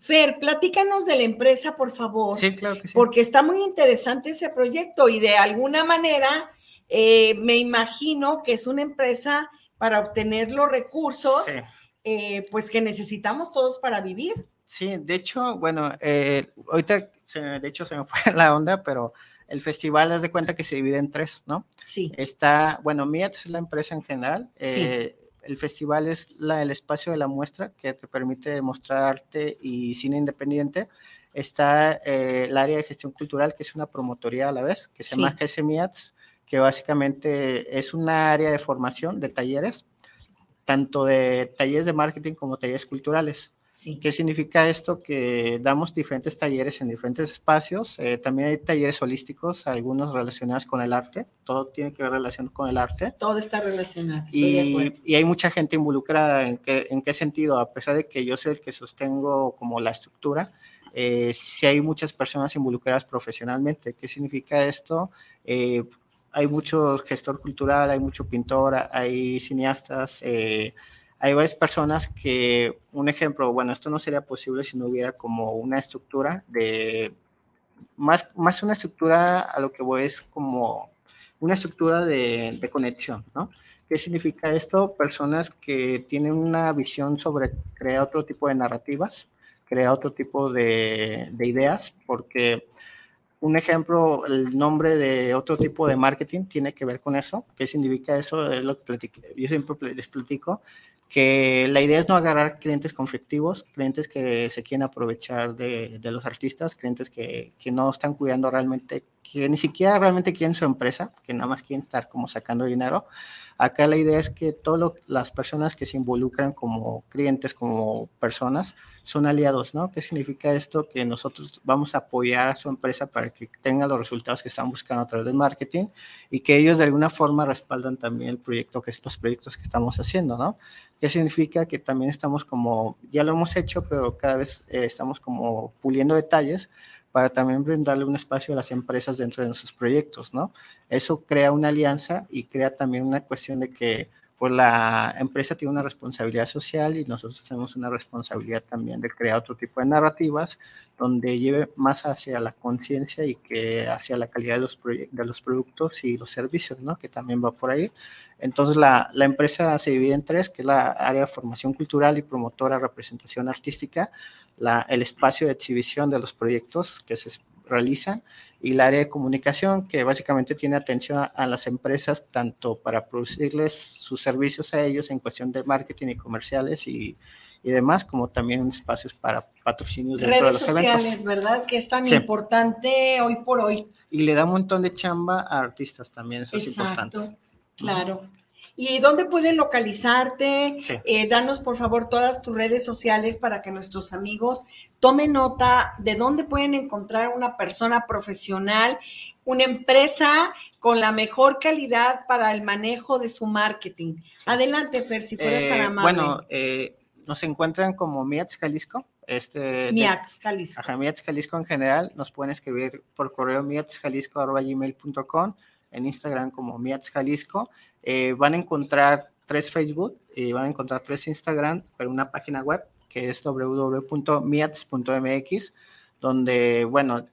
Fer, platícanos de la empresa, por favor, Sí, claro que sí. porque está muy interesante ese proyecto y de alguna manera eh, me imagino que es una empresa para obtener los recursos, Sí. eh, pues que necesitamos todos para vivir. Sí, de hecho, bueno, eh, ahorita, se- de hecho, se me fue la onda, pero el festival, haz de cuenta que se divide en tres, ¿no? Sí, Está, bueno, MIAT es la empresa en general. Sí. eh, el festival es la, el espacio de la muestra que te permite mostrar arte y cine independiente. Está eh, el área de gestión cultural, que es una promotoría a la vez, que se Sí. llama GS MIATS, que básicamente es una área de formación de talleres, tanto de talleres de marketing como talleres culturales. sí. ¿Qué significa esto? Que damos diferentes talleres en diferentes espacios. eh, también hay talleres holísticos, algunos relacionados con el arte. Todo tiene que ver relación con el arte. Todo está relacionado. Y, y hay mucha gente involucrada. ¿En qué, ¿En qué sentido? A pesar de que yo soy el que sostengo como la estructura, eh, sí hay muchas personas involucradas profesionalmente. ¿Qué significa esto? Eh, hay mucho gestor cultural, hay mucho pintor, hay cineastas, eh, hay varias personas que, un ejemplo, bueno, esto no sería posible si no hubiera como una estructura de, más, más una estructura a lo que voy es como una estructura de, de conexión, ¿no? ¿Qué significa esto? Personas que tienen una visión sobre crear otro tipo de narrativas, crear otro tipo de, de ideas, porque un ejemplo, el nombre de otro tipo de marketing tiene que ver con eso. ¿Qué significa eso? Es lo que platico- yo siempre les platico que la idea es no agarrar clientes conflictivos, clientes que se quieren aprovechar de, de los artistas, clientes que, que no están cuidando realmente, que ni siquiera realmente quieren su empresa, que nada más quieren estar como sacando dinero. Acá la idea es que todas las personas que se involucran como clientes, como personas, son aliados, ¿no? ¿Qué significa esto? Que nosotros vamos a apoyar a su empresa para que tenga los resultados que están buscando a través del marketing y que ellos de alguna forma respaldan también el proyecto, que los proyectos que estamos haciendo, ¿no? ¿Qué significa? Que también estamos como, ya lo hemos hecho, pero cada vez eh, estamos como puliendo detalles para también brindarle un espacio a las empresas dentro de nuestros proyectos, ¿no? Eso crea una alianza y crea también una cuestión de que pues la empresa tiene una responsabilidad social y nosotros tenemos una responsabilidad también de crear otro tipo de narrativas donde lleve más hacia la conciencia y que hacia la calidad de los, de los productos y los servicios, ¿no? Que también va por ahí. Entonces la, la empresa se divide en tres, que es la área de formación cultural y promotora representación artística, la, el espacio de exhibición de los proyectos que se realizan y el área de comunicación que básicamente tiene atención a, a las empresas tanto para producirles sus servicios a ellos en cuestión de marketing y comerciales y, y demás, como también espacios para patrocinios dentro Redes de los sociales, eventos. ¿verdad? Que es tan Sí. importante hoy por hoy. Y le da un montón de chamba a artistas también, eso es importante. Exacto, claro. ¿Y dónde pueden localizarte? Sí. Eh, danos por favor todas tus redes sociales para que nuestros amigos tomen nota de dónde pueden encontrar una persona profesional, una empresa con la mejor calidad para el manejo de su marketing. Sí. Adelante, Fer, si fueras tan Eh, amable. bueno, eh, nos encuentran como Miats Jalisco. Este, Miax, Jalisco. Ajá, Miats Jalisco en general. Nos pueden escribir por correo miatsjalisco.gmail.com, en Instagram como Miats Jalisco. Eh, van a encontrar tres Facebook y van a encontrar tres Instagram, pero una página web que es www.miats.mx, donde, bueno,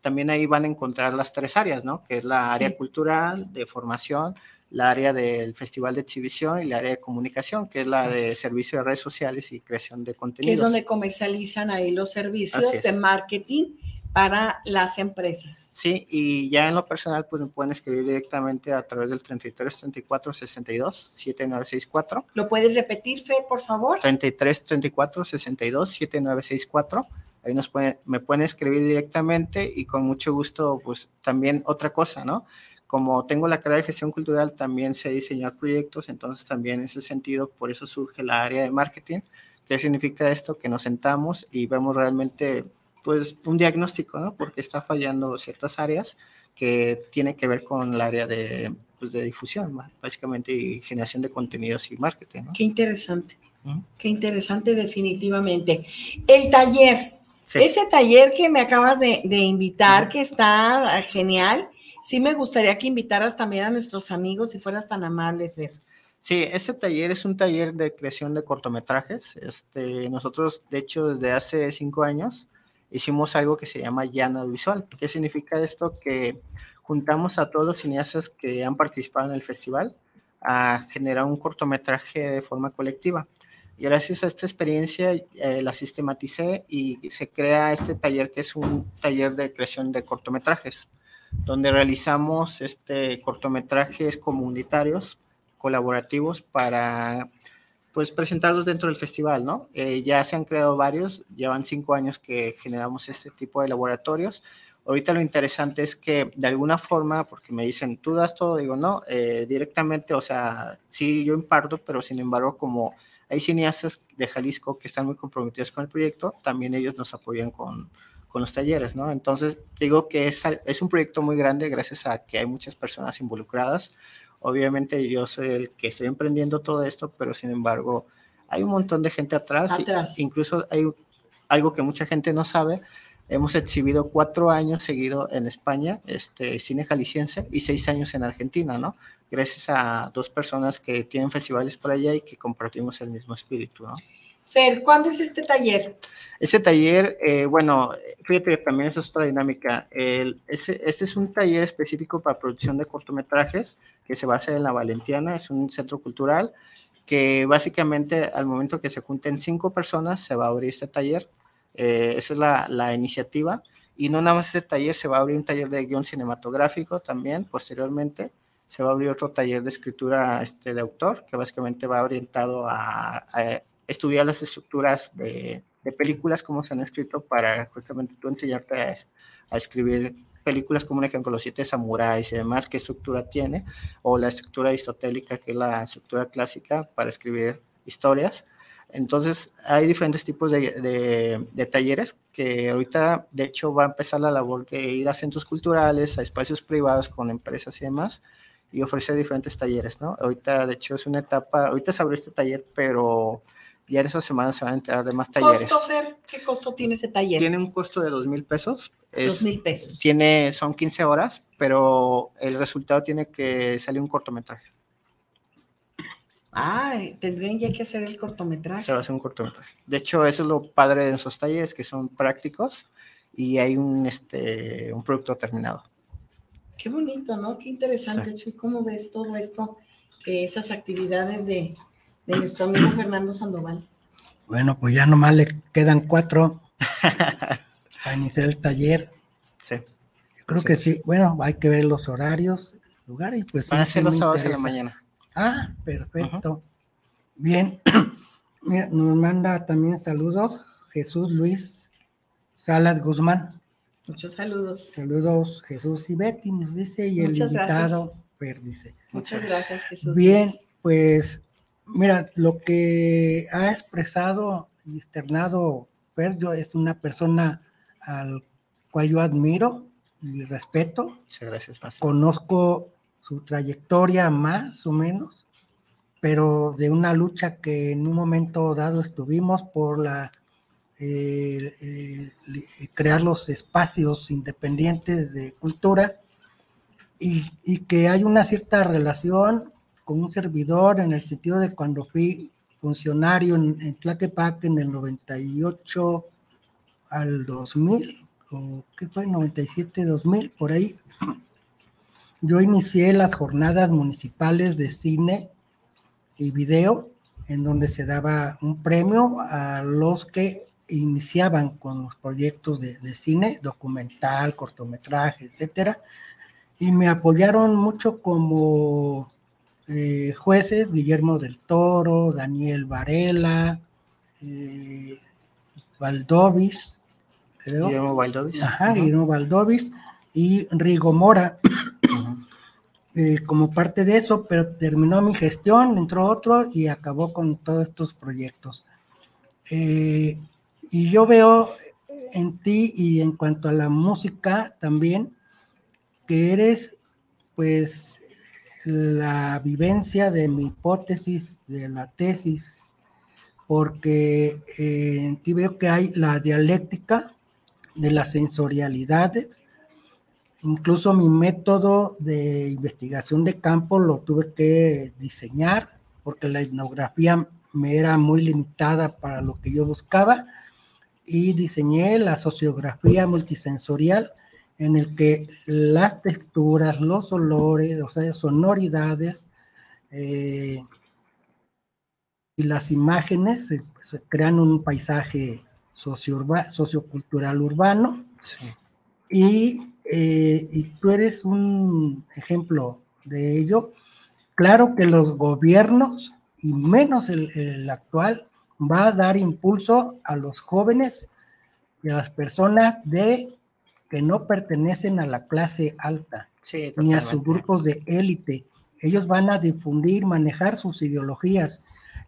también ahí van a encontrar las tres áreas, ¿no? Que es la Sí. área cultural, de formación, la área del festival de exhibición y la área de comunicación, que es la Sí. de servicio de redes sociales y creación de que contenidos. es donde comercializan ahí los servicios de marketing para las empresas. Sí, y ya en lo personal, pues me pueden escribir directamente a través del 33 34 62 7964. ¿Lo puedes repetir, Fer, por favor? 33 34 62 7964. Ahí nos pueden, me pueden escribir directamente y con mucho gusto, pues también otra cosa, ¿no? Como tengo la carrera de gestión cultural, también sé diseñar proyectos, entonces también en ese sentido, por eso surge la área de marketing. ¿Qué significa esto? Que nos sentamos y vemos realmente pues un diagnóstico, ¿no? Porque está fallando ciertas áreas que tiene que ver con el área de, pues, de difusión, básicamente, y generación de contenidos y marketing. ¿no? Qué interesante. Qué interesante definitivamente. El taller, ese taller que me acabas de, invitar, que está genial, sí me gustaría que invitaras también a nuestros amigos si fueras tan amable, Fer. Sí, este taller es un taller de creación de cortometrajes. Este, nosotros, de hecho, desde hace cinco años, hicimos algo que se llama llano visual. ¿Qué significa esto? Que juntamos a todos los cineastas que han participado en el festival a generar un cortometraje de forma colectiva. Y gracias a esta experiencia eh, la sistematicé y se crea este taller que es un taller de creación de cortometrajes, donde realizamos este, cortometrajes comunitarios, colaborativos para pues presentarlos dentro del festival, ¿no? Eh, ya se han creado varios, llevan cinco años que generamos este tipo de laboratorios. Ahorita lo interesante es que de alguna forma, porque me dicen, tú das todo, digo, no, eh, directamente, o sea, sí, yo imparto, pero sin embargo, como hay cineastas de Jalisco que están muy comprometidos con el proyecto, también ellos nos apoyan con, con los talleres, ¿no? Entonces, digo que es, es un proyecto muy grande gracias a que hay muchas personas involucradas. Obviamente yo soy el que estoy emprendiendo todo esto, pero sin embargo hay un montón de gente atrás. incluso hay algo que mucha gente no sabe. Hemos exhibido cuatro años seguido en España, este, cine jalisciense, y seis años en Argentina, ¿no? Gracias a dos personas que tienen festivales por allá y que compartimos el mismo espíritu, ¿no? Fer, ¿cuándo es este taller? Este taller, eh, bueno, fíjate que también es otra dinámica. El, este es un taller específico para producción de cortometrajes que se basa en La Valentiana, es un centro cultural que básicamente al momento que se junten cinco personas se va a abrir este taller. Eh, esa es la, la, iniciativa. Y no nada más este taller, se va a abrir un taller de guion cinematográfico también posteriormente. Se va a abrir otro taller de escritura este, de autor, que básicamente va orientado a, a estudiar las estructuras de, de, películas, como se han escrito, para justamente tú enseñarte a, a, escribir películas como un ejemplo, Los Siete Samuráis y demás, qué estructura tiene, o la estructura aristotélica, que es la estructura clásica para escribir historias. Entonces, hay diferentes tipos de, de, de, talleres que ahorita, de hecho, va a empezar la labor de ir a centros culturales, a espacios privados con empresas y demás, y ofrecer diferentes talleres, ¿no? Ahorita, de hecho, es una etapa, ahorita se abrió este taller, pero ya en esa semana se van a enterar de más talleres. ¿Costo, Fer? ¿Qué costo tiene ese taller? Tiene un costo de dos mil pesos. Dos mil pesos. Tiene, son 15 horas, pero el resultado tiene que salir un cortometraje. Ah, tendrían ya que hacer el cortometraje. Se va a hacer un cortometraje. De hecho, eso es lo padre de esos talleres, que son prácticos y hay un, este, un producto terminado. Qué bonito, ¿no? Qué interesante, Chuy. ¿Cómo ves todo esto? Que esas actividades de, de nuestro amigo Fernando Sandoval. Bueno, pues ya nomás le quedan cuatro para iniciar el taller. Sí. creo que sí. Bueno, hay que ver los horarios, lugares, pues. Van a ser los sábados de la mañana. Ah, perfecto. Bien. Mira, nos manda también saludos Jesús Luis Salas Guzmán. Muchos saludos. Saludos Jesús y Betty, nos dice, y el invitado Fer dice. Muchas gracias, Jesús. Bien, pues Mira, lo que ha expresado y externado Ferdio es una persona al cual yo admiro y respeto. Muchas gracias, Conozco su trayectoria más o menos, pero de una lucha que en un momento dado estuvimos por la eh, eh, crear los espacios independientes de cultura y, y, que hay una cierta relación con un servidor en el sentido de cuando fui funcionario en, en en el 98 al 2000, o qué fue, 97, 2000, por ahí. Yo inicié las jornadas municipales de cine y video, en donde se daba un premio a los que iniciaban con los proyectos de, de cine, documental, cortometraje, etcétera, y me apoyaron mucho como eh, jueces, Guillermo del Toro, Daniel Varela, eh, Valdovis, creo. Guillermo Valdovis. Ajá. Guillermo Valdovis y Rigo Mora eh, como parte de eso, pero terminó mi gestión, entró otro y acabó con todos estos proyectos. Eh, y yo veo en ti y en cuanto a la música también, que eres pues la vivencia de mi hipótesis de la tesis, porque eh, en ti veo que hay la dialéctica de las sensorialidades, Incluso mi método de investigación de campo lo tuve que diseñar porque la etnografía me era muy limitada para lo que yo buscaba y diseñé la sociografía multisensorial en el que las texturas, los olores, o sea, sonoridades eh, y las imágenes eh, se crean un paisaje sociourba- sociocultural urbano Sí. y, eh, y tú eres un ejemplo de ello. Claro que los gobiernos, y menos el, el actual, va a dar impulso a los jóvenes y a las personas de que no pertenecen a la clase alta Sí, ni a sus grupos de élite. Ellos van a difundir, manejar sus ideologías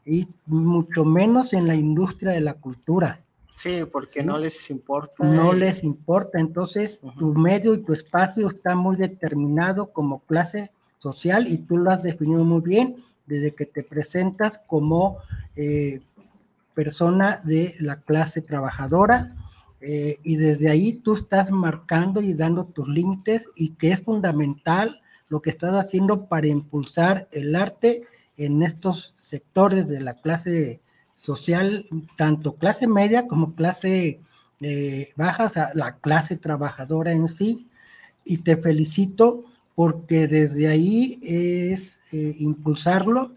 y mucho menos en la industria de la cultura. Sí, porque Sí. no les importa. No les importa. Entonces, tu medio y tu espacio está muy determinado como clase social y tú lo has definido muy bien desde que te presentas como eh, persona de la clase trabajadora eh, y desde ahí tú estás marcando y dando tus límites y que es fundamental lo que estás haciendo para impulsar el arte en estos sectores de la clase social, tanto clase media como clase eh, baja, la clase trabajadora en sí. Y te felicito porque desde ahí es eh, impulsarlo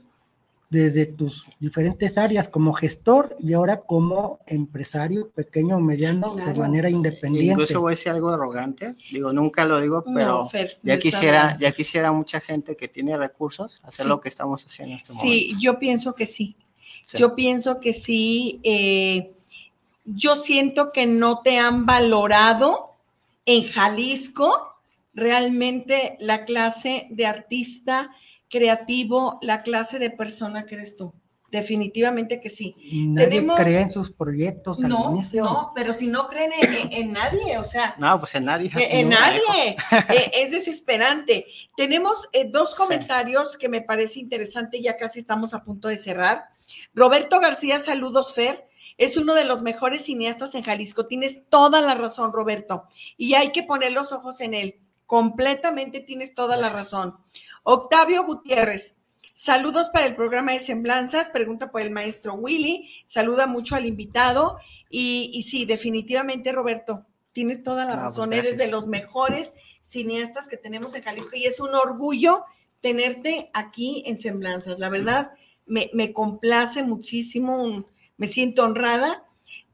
desde tus diferentes áreas como gestor y ahora como empresario pequeño o mediano de manera independiente. Incluso voy a decir algo arrogante. Digo, nunca lo digo, No, pero Fer, ya quisiera, ya quisiera mucha gente que tiene recursos hacer Sí. lo que estamos haciendo en este momento. Sí, yo pienso que sí. Sí. Yo pienso que sí. eh, yo siento que no te han valorado en Jalisco realmente la clase de artista creativo, la clase de persona que eres tú. Definitivamente que sí. Nadie tenemos- cree en sus proyectos al No, inicio. no, pero si no creen en, en- en nadie, o sea, No, pues en nadie. En nadie. Eh, es desesperante. Tenemos eh, dos Sí. comentarios que me parece interesante, ya casi estamos a punto de cerrar. Roberto García, saludos, Fer. Es uno de los mejores cineastas en Jalisco. Tienes toda la razón, Roberto. Y hay que poner los ojos en él. Completamente tienes toda la razón. Octavio Gutiérrez. Saludos para el programa de Semblanzas. Pregunta por el maestro Willy. Saluda mucho al invitado. Y, y sí, definitivamente, Roberto, tienes toda la No, pues, razón. Eres de los mejores cineastas que tenemos en Jalisco y es un orgullo tenerte aquí en Semblanzas. La verdad, me, me complace muchísimo, me siento honrada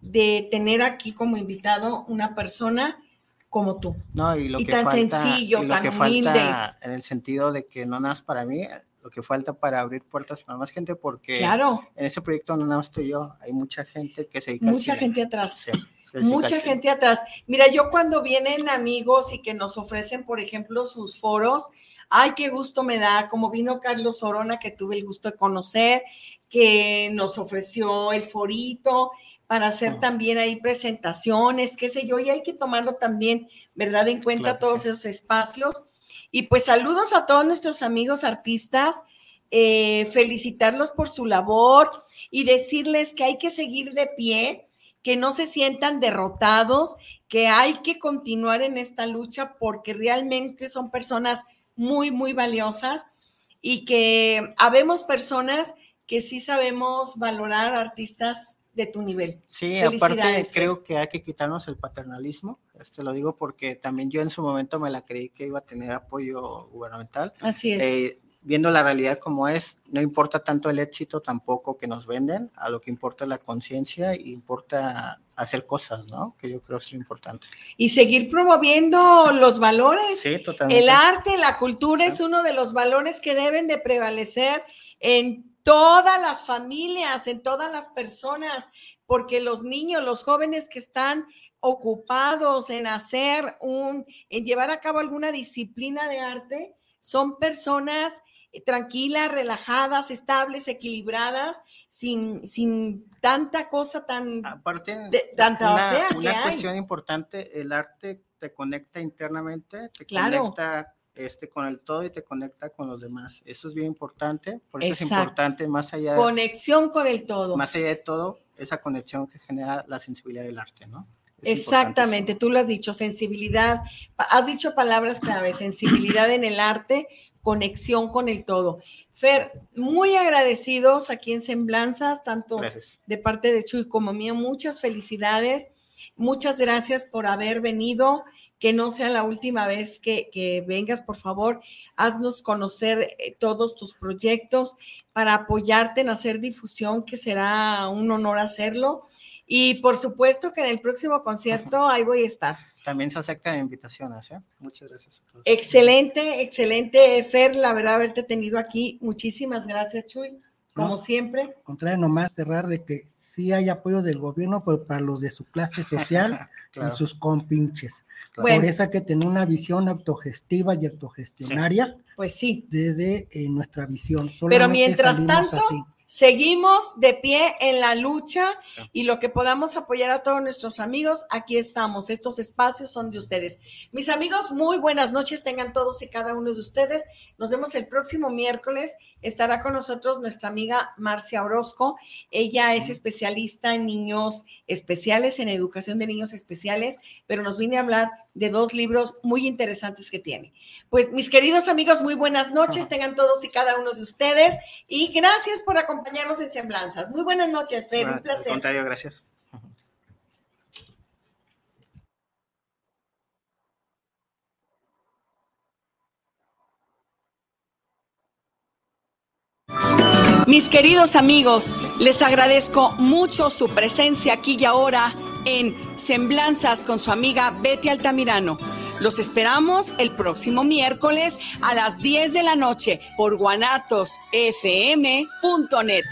de tener aquí como invitado una persona como tú. No, y lo Y que tan falta, sencillo, y lo tan que humilde. falta en el sentido de que no nada más para mí, lo que falta para abrir puertas para más gente, porque Claro, en ese proyecto no nada más estoy yo, hay mucha gente que se dedica mucha gente atrás. Sí, Mucha gente atrás. Mira, yo cuando vienen amigos y que nos ofrecen, por ejemplo, sus foros, ay, qué gusto me da, como vino Carlos Orona, que tuve el gusto de conocer, que nos ofreció el forito para hacer Ujú. también ahí presentaciones, qué sé yo, y hay que tomarlo también, ¿verdad? En cuenta Claro todos sí. esos espacios. Y pues saludos a todos nuestros amigos artistas, eh, felicitarlos por su labor y decirles que hay que seguir de pie, que no se sientan derrotados, que hay que continuar en esta lucha porque realmente son personas muy, muy valiosas y que habemos personas que sí sabemos valorar artistas de tu nivel. Sí, aparte creo que hay que quitarnos el paternalismo. Este lo digo porque también yo en su momento me la creí que iba a tener apoyo gubernamental. Así es. Eh, viendo la realidad como es, no importa tanto el éxito tampoco que nos venden, a lo que importa la conciencia y importa hacer cosas, ¿no? Que yo creo es lo importante. Y seguir promoviendo los valores. Sí, totalmente. El arte, la cultura es uno de los valores que deben de prevalecer en todas las familias, en todas las personas, porque los niños, los jóvenes que están ocupados en hacer un, en llevar a cabo alguna disciplina de arte, son personas eh, tranquilas, relajadas, estables, equilibradas, sin, sin tanta cosa tan... Aparte, de- tanta una, que una hay. cuestión importante, el arte te conecta internamente, te Claro. conecta este, con el todo y te conecta con los demás. Eso es bien importante, por eso es importante más allá, Conexión con el todo. más allá de todo, esa conexión que genera la sensibilidad del arte, ¿no? Es Exactamente, tú lo has dicho, sensibilidad, has dicho palabras clave, sensibilidad en el arte, conexión con el todo. Fer, muy agradecidos aquí en Semblanzas, tanto Gracias. de parte de Chuy como mío, muchas felicidades, muchas gracias por haber venido, que no sea la última vez que, que vengas, por favor, haznos conocer eh, todos tus proyectos para apoyarte en hacer difusión, que será un honor hacerlo. Y por supuesto que en el próximo concierto ahí voy a estar. También se aceptan invitaciones, ¿eh? Muchas gracias a todos. Excelente, excelente, Fer, la verdad, haberte tenido aquí. Muchísimas gracias, Chuy, como No. siempre. Contrario, nomás cerrar de que sí hay apoyo del gobierno, pero para los de su clase social Claro, y sus compinches. claro. Bueno. Por eso hay que tener una visión autogestiva y autogestionaria Pues sí, desde eh, nuestra visión. Pero Solamente mientras salimos tanto, así. Seguimos de pie en la lucha y lo que podamos apoyar a todos nuestros amigos, aquí estamos. Estos espacios son de ustedes. Mis amigos, muy buenas noches tengan todos y cada uno de ustedes. Nos vemos el próximo miércoles. Estará con nosotros nuestra amiga Marcia Orozco. Ella es especialista en niños especiales, en educación de niños especiales, pero nos viene a hablar de dos libros muy interesantes que tiene. Pues mis queridos amigos, muy buenas noches tengan todos y cada uno de ustedes y gracias por acompañarnos en Semblanzas. Muy buenas noches, Fer, un Al placer. contrario, gracias. Mis queridos amigos, les agradezco mucho su presencia aquí y ahora en Semblanzas con su amiga Betty Altamirano. Los esperamos el próximo miércoles a las 10 de la noche por guanatosfm.net.